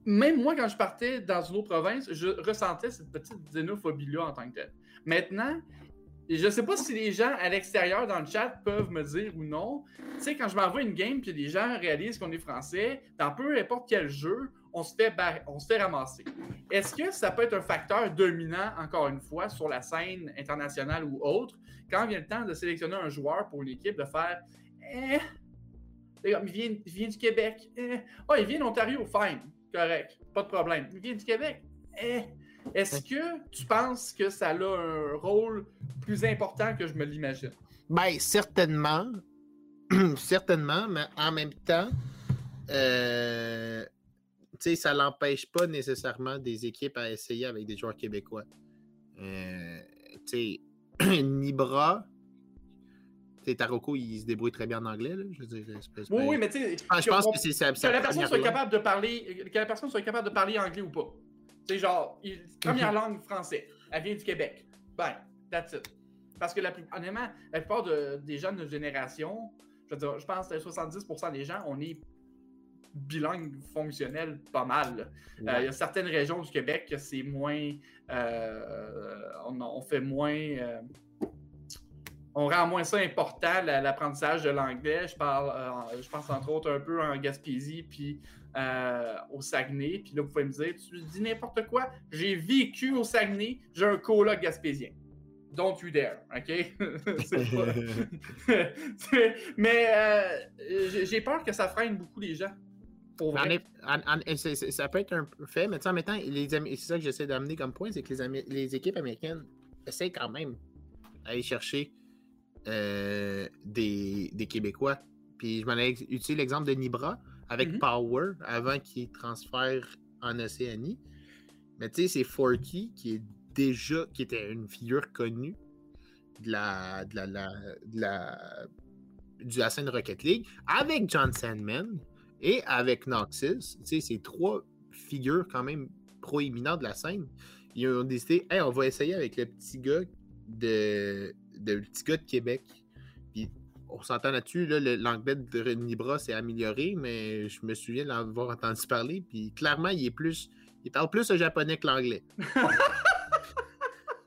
même moi, quand je partais dans une autre province, je ressentais cette petite xénophobie-là en tant que telle. Maintenant, et je sais pas si les gens à l'extérieur dans le chat peuvent me dire ou non. Tu sais, quand je m'envoie une game puis les gens réalisent qu'on est français, dans peu importe quel jeu, on se fait, on se fait ramasser. Est-ce que ça peut être un facteur dominant, encore une fois, sur la scène internationale ou autre, quand vient le temps de sélectionner un joueur pour une équipe, de faire eh, il vient, il vient du Québec. Eh. Ah, il vient d'Ontario, fine, correct, pas de problème. Il vient du Québec. Eh. Est-ce que tu penses que ça a un rôle plus important que je me l'imagine? Ben, certainement. certainement, mais en même temps, euh, tu sais, ça l'empêche pas nécessairement des équipes à essayer avec des joueurs québécois. Euh, tu sais, Nibra, tu sais, Taroko, il se débrouille très bien en anglais, là, je veux dire. Oui, oui, mais tu sais, je pense qu'on- que c'est sa, que la personne soit capable de parler, que la personne soit capable de parler anglais ou pas. C'est genre, il- première langue français, elle vient du Québec. Ben, that's it. Parce que la plus, honnêtement, la plupart de- des gens de notre génération, je veux dire, je pense que 70% des gens, on est bilingue fonctionnel pas mal. Euh, Il y a certaines régions du Québec que c'est moins. euh, on, on fait moins. euh, on rend moins ça important, la- l'apprentissage de l'anglais. Je parle, je pense entre autres un peu en Gaspésie, puis euh, au Saguenay. Puis là, vous pouvez me dire, tu dis n'importe quoi. J'ai vécu au Saguenay, j'ai un coloc gaspésien. Don't you dare, OK? Pas- Mais euh, j'ai- peur que ça freine beaucoup les gens. Pour En vrai. eff- en- en- c'est- c'est- ça peut être un fait, mais tu sais, en même temps, c'est ça que j'essaie d'amener comme point, c'est que les, les équipes américaines essaient quand même d'aller chercher euh, des, des Québécois. Puis je m'en ai utilisé l'exemple de Nibra avec Mhm. Power avant qu'il transfère en Océanie. Mais tu sais, c'est Forky qui est déjà, qui était une figure connue de la, de la, la- de la, la scène Rocket League, avec John Sandman et avec Noxus. Tu sais, c'est trois figures quand même proéminentes de la scène. Ils ont décidé, hey, on va essayer avec le petit gars de, de, le petit gars de Québec. On s'entend là-dessus, là, le- l'anglais de René Bras s'est amélioré, mais je me souviens d'avoir entendu parler. Puis clairement, il est plus. Il parle plus le japonais que l'anglais.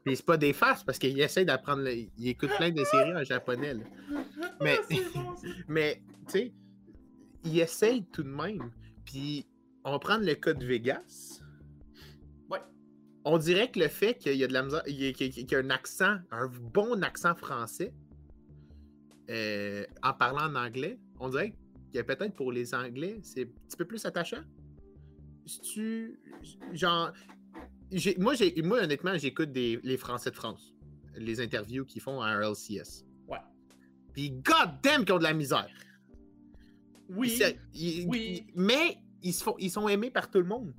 Puis c'est pas des farces parce qu'il essaie d'apprendre. le- Il écoute plein de séries en japonais. là. Mais, bon, mais tu sais, il essaye tout de même. Puis on va prendre le cas de Vegas. Ouais. On dirait que le fait qu'il y a de la misère, qu'il y a un accent, un bon accent français, euh, en parlant en anglais, on dirait que peut-être pour les Anglais, c'est un petit peu plus attachant. Si tu. Genre. moi, moi, honnêtement, j'écoute des, les Français de France, les interviews qu'ils font à RLCS. Ouais. Puis, god damn, qu'ils ont de la misère. Oui. Ils se- ils- oui. ils- mais ils, se font, ils sont aimés par tout le monde.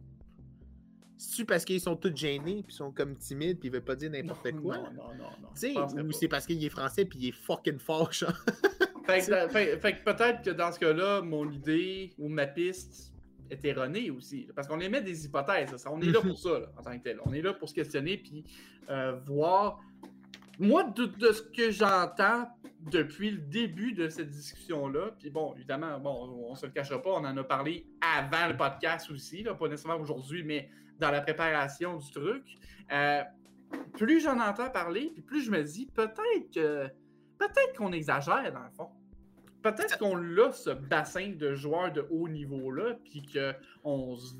C'est-tu parce qu'ils sont tous gênés, puis ils sont comme timides, puis ils veulent pas dire n'importe quoi? Non, non, non. non. Tu sais, ou c'est parce qu'il est français, puis il est fucking fort, genre. Fait que, fait- fait que peut-être que dans ce cas-là, mon idée ou ma piste est erronée aussi. là, Parce qu'on émet des hypothèses. ça. On est là pour ça, là, en tant que tel. On est là pour se questionner puis euh, voir. Moi, de, de ce que j'entends depuis le début de cette discussion-là, puis bon, évidemment, bon, on se le cachera pas, on en a parlé avant le podcast aussi, là, pas nécessairement aujourd'hui, mais dans la préparation du truc. Euh, plus j'en entends parler, puis plus je me dis peut-être que peut-être qu'on exagère dans le fond. Peut-être qu'on a ce bassin de joueurs de haut niveau-là, puis qu'on se,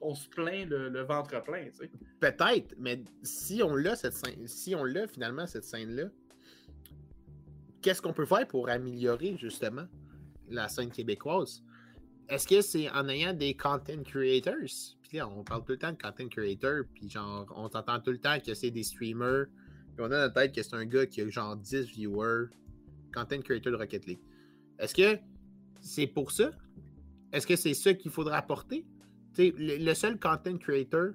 on se plaint le, le ventre plein, tu sais. Peut-être, mais si on l'a cette scène, si on l'a finalement cette scène-là, qu'est-ce qu'on peut faire pour améliorer justement la scène québécoise? Est-ce que c'est en ayant des content creators? On parle tout le temps de content creators, puis genre, on t'entend tout le temps que c'est des streamers, puis on a dans la tête que c'est un gars qui a genre 10 viewers, content creator de Rocket League. Est-ce que c'est pour ça? Est-ce que c'est ça qu'il faudra apporter? Le, le seul content creator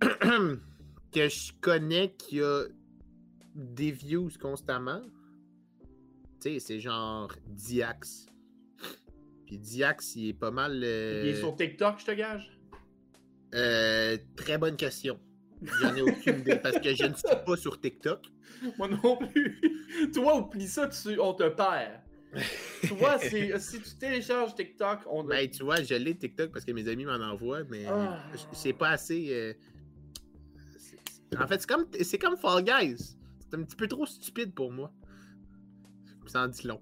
que je connais qui a des views constamment, c'est genre Diax. Puis Diax, il est pas mal. euh, Il est sur TikTok, je te gage? Euh, très bonne question. J'en ai aucune idée parce que je ne suis pas sur TikTok. Moi non plus. Toi, oublie ça, tu- on te perd. Toi, c'est- si tu télécharges TikTok, on Ben, tu vois, je l'ai TikTok parce que mes amis m'en envoient, mais Ah. c'est pas assez. euh, En fait, c'est comme, c'est comme Fall Guys. C'est un petit peu trop stupide pour moi. Ça en dit long.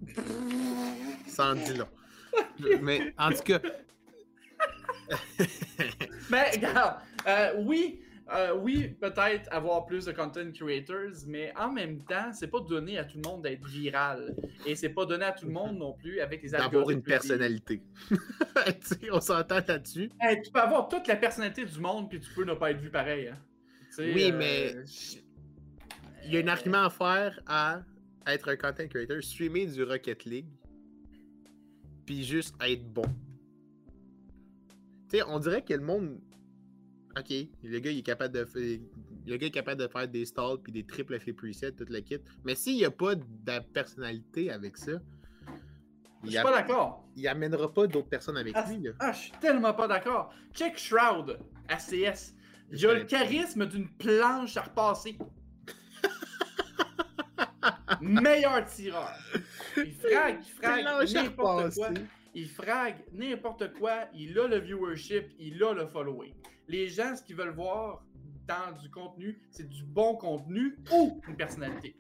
Ça en dit long. Mais en tout cas, Mais regarde, euh, oui, euh, oui, peut-être avoir plus de content creators, mais en même temps, c'est pas donné à tout le monde d'être viral. Et c'est pas donné à tout le monde non plus avec les d'avoir une personnalité. On s'entend là-dessus. Hey, tu peux avoir toute la personnalité du monde, puis tu peux ne pas être vu pareil. hein. Oui, euh, mais il y a un argument à faire à être un content creator, streamer du Rocket League, puis juste être bon. Sais, on dirait que le monde. Ok, le gars, il est capable de faire. Le gars est capable de faire des stalls puis des triples flip reset, tout le kit. Mais s'il n'y a pas de personnalité avec ça, Je il, suis pas d'accord. il amènera pas d'autres personnes avec Ah, lui. Là. Ah, je suis tellement pas d'accord. Check Shroud, ACS. Il a le charisme d'une planche à repasser. Meilleur tireur. Il frague, il frague Planche à n'importe quoi. Il frague n'importe quoi. Il a le viewership, il a le following. Les gens, ce qu'ils veulent voir dans du contenu, c'est du bon contenu ou une personnalité.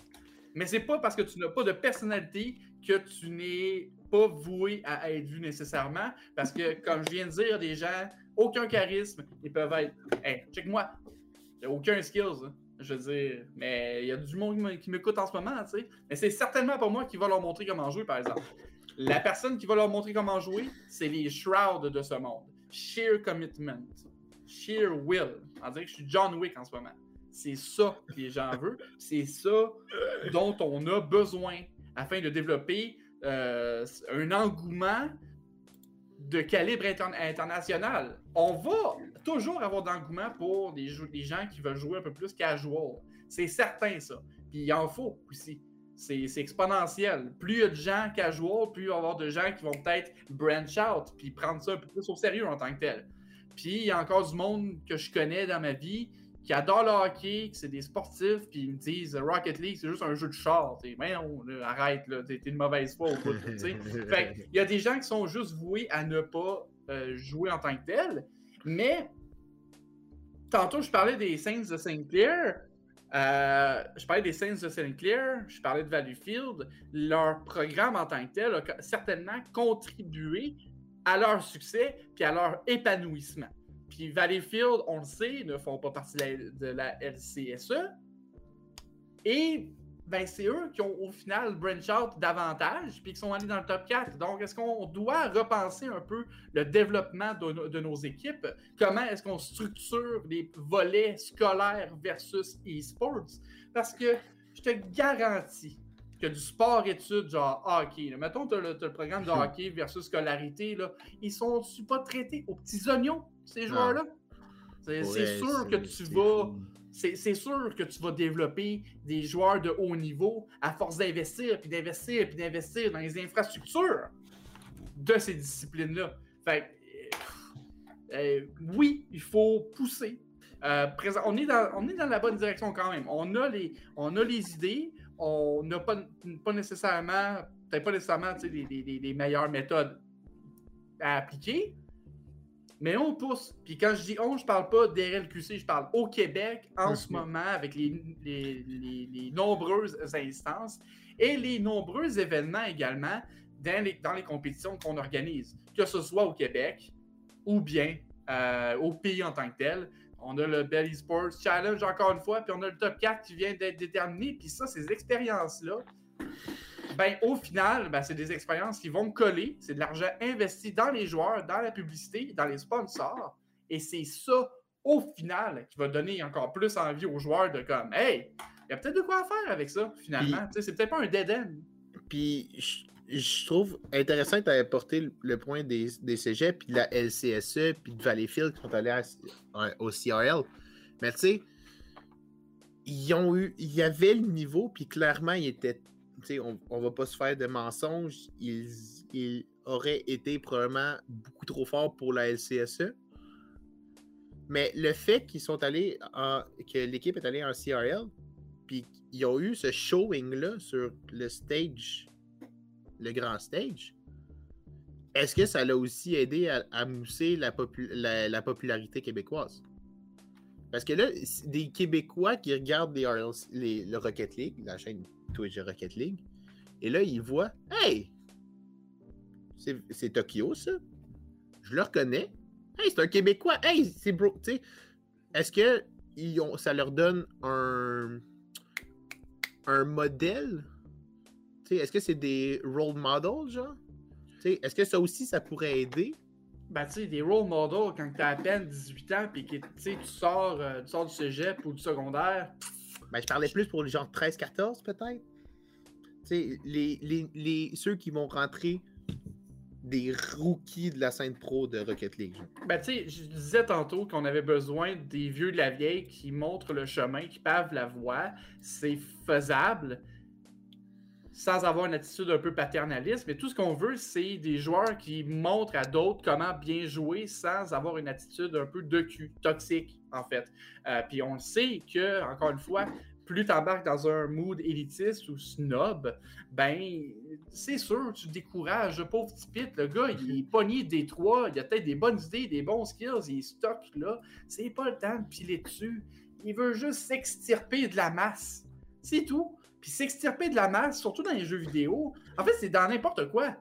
Mais c'est pas parce que tu n'as pas de personnalité que tu n'es pas voué à être vu nécessairement. Parce que, comme je viens de dire, les gens, aucun charisme, ils peuvent être. Hey, check-moi, aucun skills. hein, Je veux dire, mais il y a du monde qui m'écoute en ce moment, tu sais. Mais c'est certainement pas moi qui va leur montrer comment jouer, par exemple. La personne qui va leur montrer comment jouer, c'est les shrouds de ce monde. Sheer commitment. Sheer will. On dirait que je suis John Wick en ce moment. C'est ça que les gens veulent. C'est ça dont on a besoin afin de développer euh, un engouement de calibre inter- international. On va toujours avoir d'engouement pour des, des gens qui veulent jouer un peu plus casual. C'est certain, ça. Puis il en faut aussi. C'est exponentiel. Plus il y a de gens casual, plus il va y avoir de gens qui vont peut-être branch out puis prendre ça un peu plus au sérieux en tant que tel. Puis il y a encore du monde que je connais dans ma vie qui adore le hockey, qui c'est des sportifs, puis ils me disent Rocket League, c'est juste un jeu de char. T'sais, mais non, là, arrête, là, t'es une mauvaise foi au bout. Fait que, il y a des gens qui sont juste voués à ne pas euh, jouer en tant que tel. Mais tantôt, je parlais des Saints de St. Euh, je parlais des Saints de St. Clair, je parlais de Valleyfield. Leur programme en tant que tel a certainement contribué à leur succès puis à leur épanouissement. Puis Valleyfield, on le sait, ne font pas partie de la, de la LCSE. Et ben, c'est eux qui ont au final branch out davantage puis qui sont allés dans le top 4. Donc, est-ce qu'on doit repenser un peu le développement de, no- de nos équipes? Comment est-ce qu'on structure les volets scolaires versus e-sports? Parce que je te garantis que du sport-études, genre hockey, là, mettons, tu as, le programme de hockey versus scolarité, là, ils sont pas traités aux petits oignons, ces joueurs-là? C'est Ouais, sûr que tu vas c'est sûr que tu vas développer des joueurs de haut niveau à force d'investir, puis d'investir, puis d'investir dans les infrastructures de ces disciplines-là. Fait euh, euh, oui, il faut pousser. Euh, présent- on, est dans, on est dans la bonne direction quand même. On a les, on a les idées, on n'a pas, pas nécessairement, peut-être pas nécessairement les meilleures méthodes à appliquer, mais on pousse. Puis quand je dis on, je parle pas d'RLQC, je parle au Québec en ce moment avec les, les- les- les nombreuses instances et les nombreux événements également dans les, dans compétitions qu'on organise, que ce soit au Québec ou bien euh, au pays en tant que tel. On a le Bell Esports Challenge encore une fois, puis on a le top 4 qui vient d'être déterminé. Puis ça, ces expériences-là, ben, au final, ben, c'est des expériences qui vont coller. C'est de l'argent investi dans les joueurs, dans la publicité, dans les sponsors. Et c'est ça, au final, qui va donner encore plus envie aux joueurs de comme, hey, il y a peut-être de quoi faire avec ça, finalement. C'est peut-être pas un dead end. Puis je, trouve intéressant que tu aies apporté le, point des, des cégeps, puis de la LCSE, puis de Valleyfield qui sont allés à- au CRL. Mais tu sais, ils ont eu. Il y avait le niveau, puis clairement, ils étaient. On, on va pas se faire de mensonges. Ils, auraient été probablement beaucoup trop forts pour la LCSE. Mais le fait qu'ils sont allés que l'équipe est allée en CRL, puis ils ont eu ce showing-là sur le stage, le grand stage, est-ce que ça l'a aussi aidé à, mousser la, popu- la- la popularité québécoise? Parce que là, des Québécois qui regardent les- le Rocket League, la chaîne Twitch Rocket League, et là, ils voient Hey! C'est Tokyo, ça? Je le reconnais. Hey, c'est un Québécois. Hey, c'est bro. Est-ce que ils ont, ça leur donne un, un modèle? Est-ce que c'est des role models, genre? Est-ce que ça aussi, ça pourrait aider? Ben, tu sais, des role models, quand tu as à peine 18 ans, puis que tu sors, euh, tu sors du cégep ou du secondaire, Ben, je parlais plus pour les gens 13-14, peut-être. Les, les, les, ceux qui vont rentrer des rookies de la scène pro de Rocket League. Ben, tu sais, je disais tantôt qu'on avait besoin des vieux de la vieille qui montrent le chemin, qui pavent la voie. C'est faisable sans avoir une attitude un peu paternaliste, mais tout ce qu'on veut, c'est des joueurs qui montrent à d'autres comment bien jouer sans avoir une attitude un peu de cul, toxique, en fait. Euh, Puis on sait que, encore une fois, plus tu embarques dans un mood élitiste ou snob, ben, c'est sûr, tu décourages le pauvre petit pit. Le gars, il est pogné des trois, il a peut-être des bonnes idées, des bons skills, il est stock là. C'est pas le temps de piler dessus. Il veut juste s'extirper de la masse. C'est tout. Puis s'extirper de la masse, surtout dans les jeux vidéo, en fait, c'est dans n'importe quoi.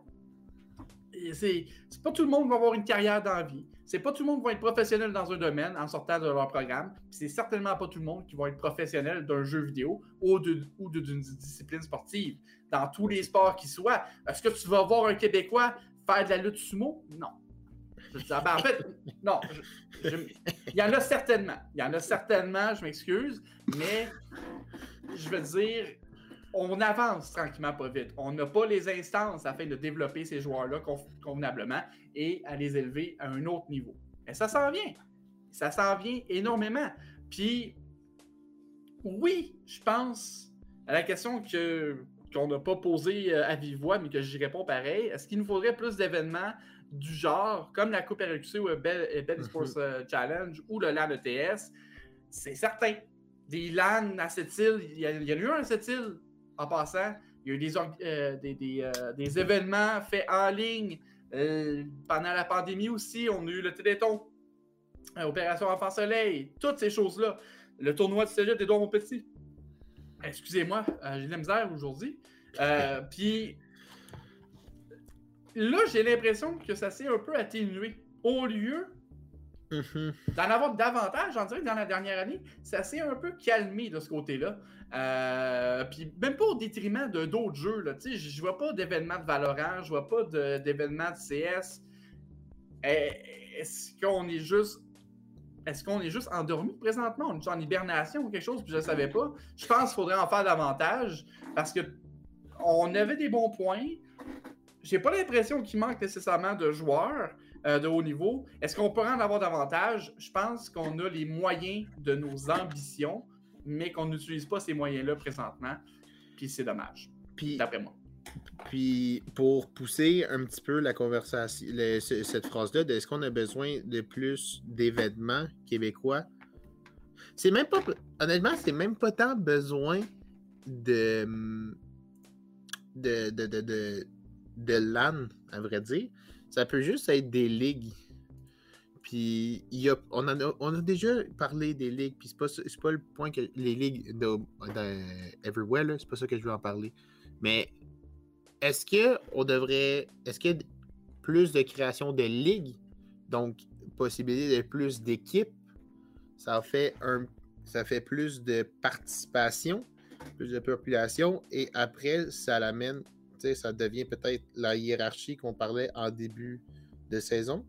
C'est pas tout le monde qui va avoir une carrière dans la vie. C'est pas tout le monde qui va être professionnel dans un domaine en sortant de leur programme. C'est certainement pas tout le monde qui va être professionnel d'un jeu vidéo ou d'une discipline sportive. Dans tous les sports qui soient. Est-ce que tu vas voir un Québécois faire de la lutte sumo? Non. Dire, ben, en fait, non. il y en a certainement. Il y en a certainement, je m'excuse. Mais je veux dire, on avance tranquillement pas vite. On n'a pas les instances afin de développer ces joueurs-là con- convenablement et à les élever à un autre niveau. Et ça s'en vient. Ça s'en vient énormément. Puis, oui, je pense à la question que qu'on n'a pas posée euh, à vive voix, mais que j'y réponds pareil. Est-ce qu'il nous faudrait plus d'événements du genre, comme la Coupe RQC ou le Bell, euh, Bell Mhm. Sports euh, Challenge ou le LAN ETS? C'est certain. Des LAN à cette île, il y, a- il y en a eu un à cette île en passant. Il y a eu des, euh, des, des, euh, des événements faits en ligne. Euh, pendant la pandémie aussi, on a eu le Téléthon, Opération Enfant Soleil, toutes ces choses-là. Le tournoi de Cégep d'Edouard Montpetit. Excusez-moi, j'ai de la misère aujourd'hui. Puis là, j'ai l'impression que ça s'est un peu atténué. Au lieu Mhm. d'en avoir davantage, j'en dirais que dans la dernière année, ça s'est un peu calmé de ce côté-là. Euh, puis même pas au détriment d'autres jeux. Je je vois pas d'événements de Valorant, je vois pas d'événements de CS. Eh, Est-ce qu'on est juste. Est-ce qu'on est juste endormi présentement? On est en hibernation ou quelque chose, puis je ne savais pas. Je pense qu'il faudrait en faire davantage parce que on avait des bons points. J'ai pas l'impression qu'il manque nécessairement de joueurs euh, de haut niveau. Est-ce qu'on peut en avoir davantage? Je pense qu'on a les moyens de nos ambitions, mais qu'on n'utilise pas ces moyens-là présentement. Puis c'est dommage, Puis, d'après moi. puis pour pousser un petit peu la conversation, le- cette phrase-là, est-ce qu'on a besoin de plus d'événements québécois? C'est même pas. Honnêtement, c'est même pas tant besoin de. de. de. de, de, de LAN, à vrai dire. Ça peut juste être des ligues. Il y a, on, a, on a déjà parlé des ligues, puis c'est pas, pas le point que les ligues de, de Everywhere, c'est pas ça que je veux en parler. Mais est-ce que on devrait. Est-ce qu'il y a plus de création de ligues? Donc, possibilité de plus d'équipes. Ça fait un. Ça fait plus de participation, plus de population, et après, ça l'amène. Ça devient peut-être la hiérarchie qu'on parlait en début de saison?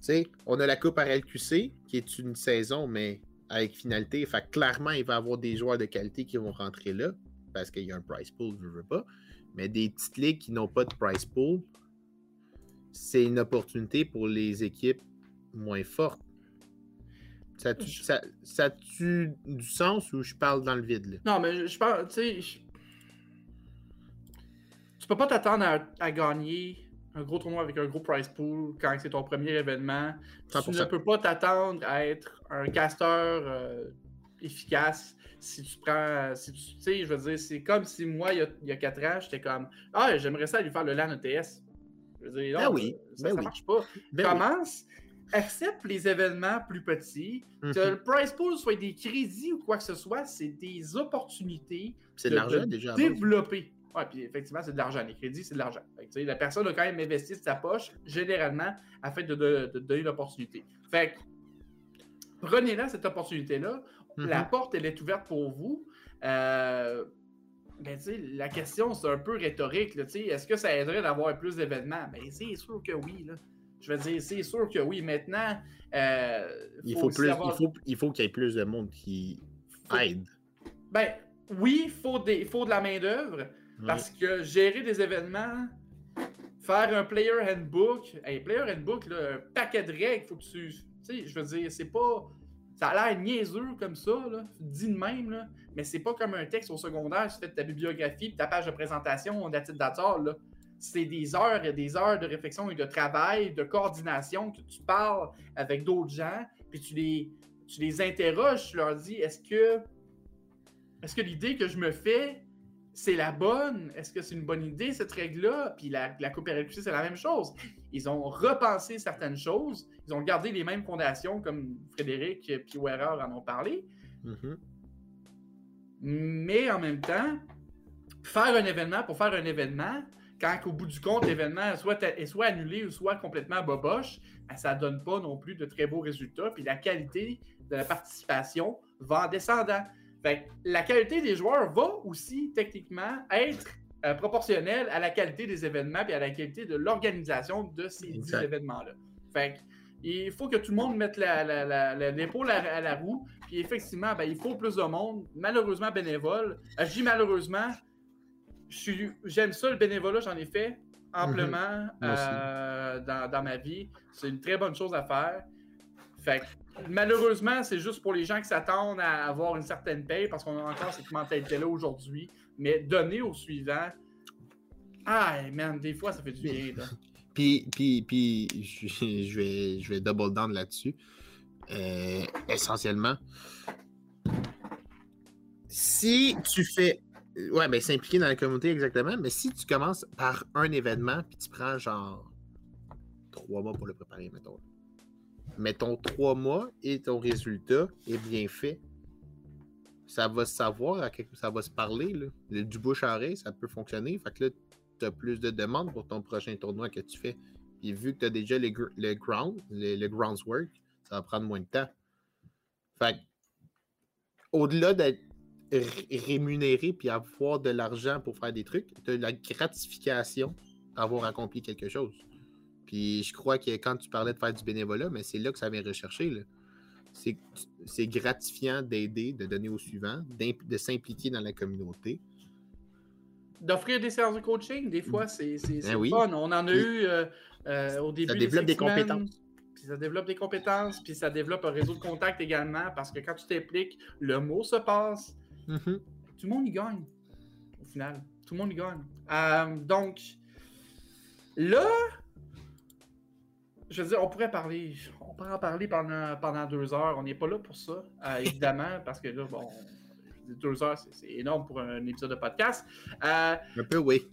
Sais, on a la Coupe RLQC, qui est une saison, mais avec finalité. Fait clairement, il va y avoir des joueurs de qualité qui vont rentrer là, parce qu'il y a un price pool, je veux pas. Mais des petites ligues qui n'ont pas de price pool, c'est une opportunité pour les équipes moins fortes. Ça tu, Je- ça, ça tu du sens ou je parle dans le vide là? Non, mais je, pense, tu sais, je- tu peux pas t'attendre à, à gagner un gros tournoi avec un gros prize pool quand c'est ton premier événement. Tu 100%. ne peux pas t'attendre à être un casteur euh, efficace si tu prends. Si tu sais, je veux dire, c'est comme si moi, il y a, il y a 4 ans, j'étais comme Ah, j'aimerais ça lui faire le LAN ETS. Je veux dire, Ben non, oui, ça, ben ça oui. marche pas. Ben oui. Commence, accepte les événements plus petits. Mhm. Que le prize pool soit des crédits ou quoi que ce soit, c'est des opportunités C'est de déjà. développer. Ouais, puis effectivement, c'est de l'argent. Les crédits, c'est de l'argent. Que, La personne a quand même investi de sa poche, généralement, afin de, de, de donner l'opportunité. Fait que, prenez-la, cette opportunité-là. Mhm. La porte, elle est ouverte pour vous. Euh, ben, tu sais, la question, c'est un peu rhétorique. Est-ce que ça aiderait d'avoir plus d'événements? Ben, c'est sûr que oui. Là. Je veux dire, c'est sûr que oui. Maintenant, euh, Il faut aussi plus, avoir- il faut, il faut qu'il y ait plus de monde qui faut- aide. Ben, oui, il faut, des- faut de la main-d'œuvre. Parce que gérer des événements, faire un player handbook, hey, player handbook, là, un paquet de règles, faut que tu. Tu sais, je veux dire, c'est pas. Ça a l'air niaiseux comme ça, là, dit de même, là, mais c'est pas comme un texte au secondaire, tu fais ta bibliographie puis ta page de présentation, d'attard, là. C'est des heures et des heures de réflexion et de travail, de coordination, que tu parles avec d'autres gens, puis tu les, tu les interroges, tu leur dis est-ce que est-ce que l'idée que je me fais, c'est la bonne? Est-ce que c'est une bonne idée, cette règle-là? Puis la, la Coupe RLQC, c'est la même chose. Ils ont repensé certaines choses. Ils ont gardé les mêmes fondations, comme Frédéric et Werer en ont parlé. Mhm. Mais en même temps, faire un événement pour faire un événement, quand au bout du compte, l'événement soit, est soit annulé ou soit complètement boboche, ben, ça donne pas non plus de très beaux résultats. Puis la qualité de la participation va en descendant. Fait la qualité des joueurs va aussi techniquement être euh, proportionnelle à la qualité des événements et à la qualité de l'organisation de ces dix événements-là. Fait que Il faut que tout le monde mette l'épaule à, à la roue. Puis effectivement, ben, il faut plus de monde, malheureusement bénévole. Euh, Je dis malheureusement, j'aime ça le bénévolat, j'en ai fait amplement Mhm. Aussi. euh, dans, dans ma vie. C'est une très bonne chose à faire. Malheureusement, c'est juste pour les gens qui s'attendent à avoir une certaine paye parce qu'on a encore cette mentalité-là aujourd'hui. Mais donner au suivant, ah, man, des fois, ça fait du bien. Puis, puis, puis je, je vais, je vais double down là-dessus. Euh, essentiellement, si tu fais. Ouais, ben s'impliquer dans la communauté exactement, mais si tu commences par un événement, puis tu prends genre trois mois pour le préparer, mettons. Mettons trois mois et ton résultat est bien fait. Ça va se savoir, ça va se parler. Là. Le- Du bouche à oreille, ça peut fonctionner. Fait que là, tu as plus de demandes pour ton prochain tournoi que tu fais. Puis vu que tu as déjà les gr- le ground, le, le ça va prendre moins de temps. Fait au-delà d'être ré- rémunéré puis avoir de l'argent pour faire des trucs, as la gratification d'avoir accompli quelque chose. Puis je crois que quand tu parlais de faire du bénévolat, mais c'est là que ça vient rechercher. là. C'est c'est gratifiant d'aider, de donner au suivant, de s'impliquer dans la communauté. D'offrir des séances de coaching, des fois, c'est c'est- c'est Ben oui. fun. On en a Puis- eu euh, euh, au début. développe des compétences. Puis ça développe des compétences, puis ça développe un réseau de contacts également, parce que quand tu t'impliques, le mot se passe, Mhm. tout le monde y gagne, au final. Tout le monde y gagne. Euh, donc, là, je veux dire, on pourrait parler, on pourrait en parler pendant, pendant deux heures. On n'est pas là pour ça, euh, évidemment, parce que là, bon, deux heures, c'est- énorme pour un épisode de podcast. Euh, Un peu, oui.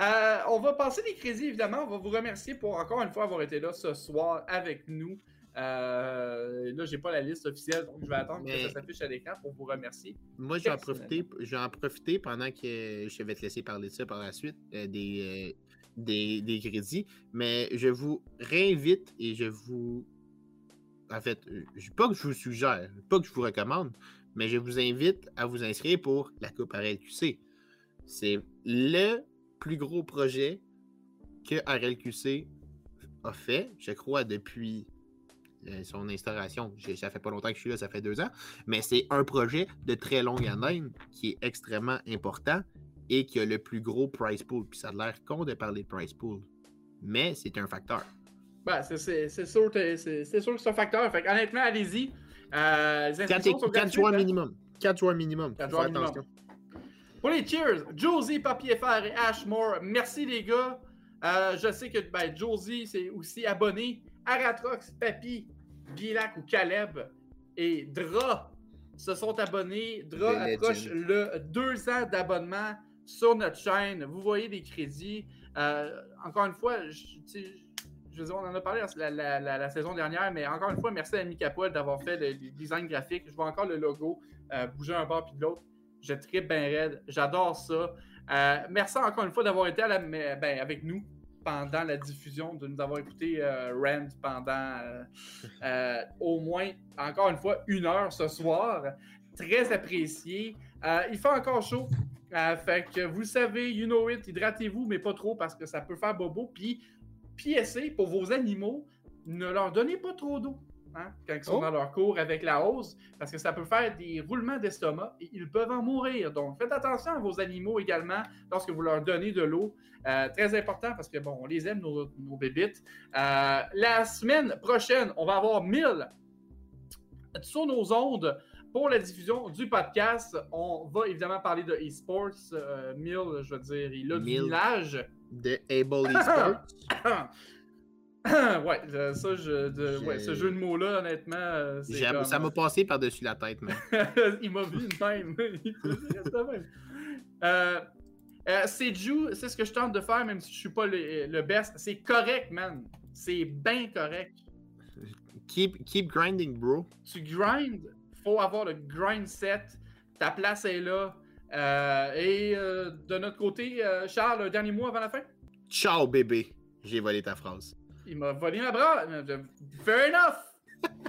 euh, on va passer les crédits, évidemment. On va vous remercier pour encore une fois avoir été là ce soir avec nous. Euh, là, j'ai pas la liste officielle, donc je vais attendre que ça s'affiche à l'écran pour vous remercier. Moi, je vais en Personnellement. profiter, je vais en profiter pendant que je vais te laisser parler de ça par la suite, des, des, crédits. Mais je vous réinvite et je vous. En fait, euh, pas que je vous suggère, pas que je vous recommande, mais je vous invite à vous inscrire pour la Coupe RLQC. C'est le plus gros projet que RLQC a fait, je crois, depuis euh, son instauration. Ça fait pas longtemps que je suis là, ça fait deux ans mais c'est un projet de très longue haleine qui est extrêmement important et qui a le plus gros price pool. Puis ça a l'air con de parler de price pool, mais c'est un facteur. Ben, c'est- sûr, que- c'est c'est sûr que c'est un facteur. Fait que, honnêtement, allez-y. Euh, les Quatre, inscriptions sont quatre gratuites, joueurs hein? minimum. Quatre joueurs minimum. Quatre Faut joueurs faire minimum. attention. Pour les cheers, Josie, Papier Fer et Ashmore, merci les gars. Euh, je sais que ben, Josie, c'est aussi abonné. Aratrox, Papy, Bilac ou Caleb et Dra se sont abonnés. Dra approche le deux ans d'abonnement sur notre chaîne. Vous voyez des crédits. Euh, encore une fois, je, je veux on en a parlé la, saison dernière, mais encore une fois, merci à Amy Capoel d'avoir fait le, design graphique. Je vois encore le logo euh, bouger un bord puis de l'autre. Je tripe bien raide. J'adore ça. Euh, merci encore une fois d'avoir été ben, avec nous pendant la diffusion, de nous avoir écouté euh, Rand pendant au moins, encore une fois, une heure ce soir. Très apprécié. Il fait encore chaud. Euh, fait que vous le savez, you know it, hydratez-vous, mais pas trop parce que ça peut faire bobo. Puis, PSA pour vos animaux, ne leur donnez pas trop d'eau hein, quand ils sont Oh. dans leur cours avec la hausse, parce que ça peut faire des roulements d'estomac et ils peuvent en mourir. Donc, faites attention à vos animaux également lorsque vous leur donnez de l'eau. Euh, très important parce que, bon, on les aime, nos, nos bébites. Euh, la semaine prochaine, on va avoir 1000 sur nos ondes pour la diffusion du podcast. On va évidemment parler de e-sports. Euh, 1000, je veux dire, il a du 1000. village. De Able Esports. ouais, euh, ça, je, de- ouais, ce jeu de mots-là, honnêtement, euh, comme- Ça m'a passé par-dessus la tête, mais. il m'a vu de même. Même. Euh, c'est Ju, c'est ce que je tente de faire, même si je suis pas le, le best. C'est correct, man. C'est bien correct. Keep, keep grinding, bro. Tu grind, faut avoir le grind set. Ta place est là. Euh, et euh, de notre côté, euh, Charles, un dernier mot avant la fin? Ciao, bébé. J'ai volé ta phrase. Il m'a volé ma bras. Fair enough!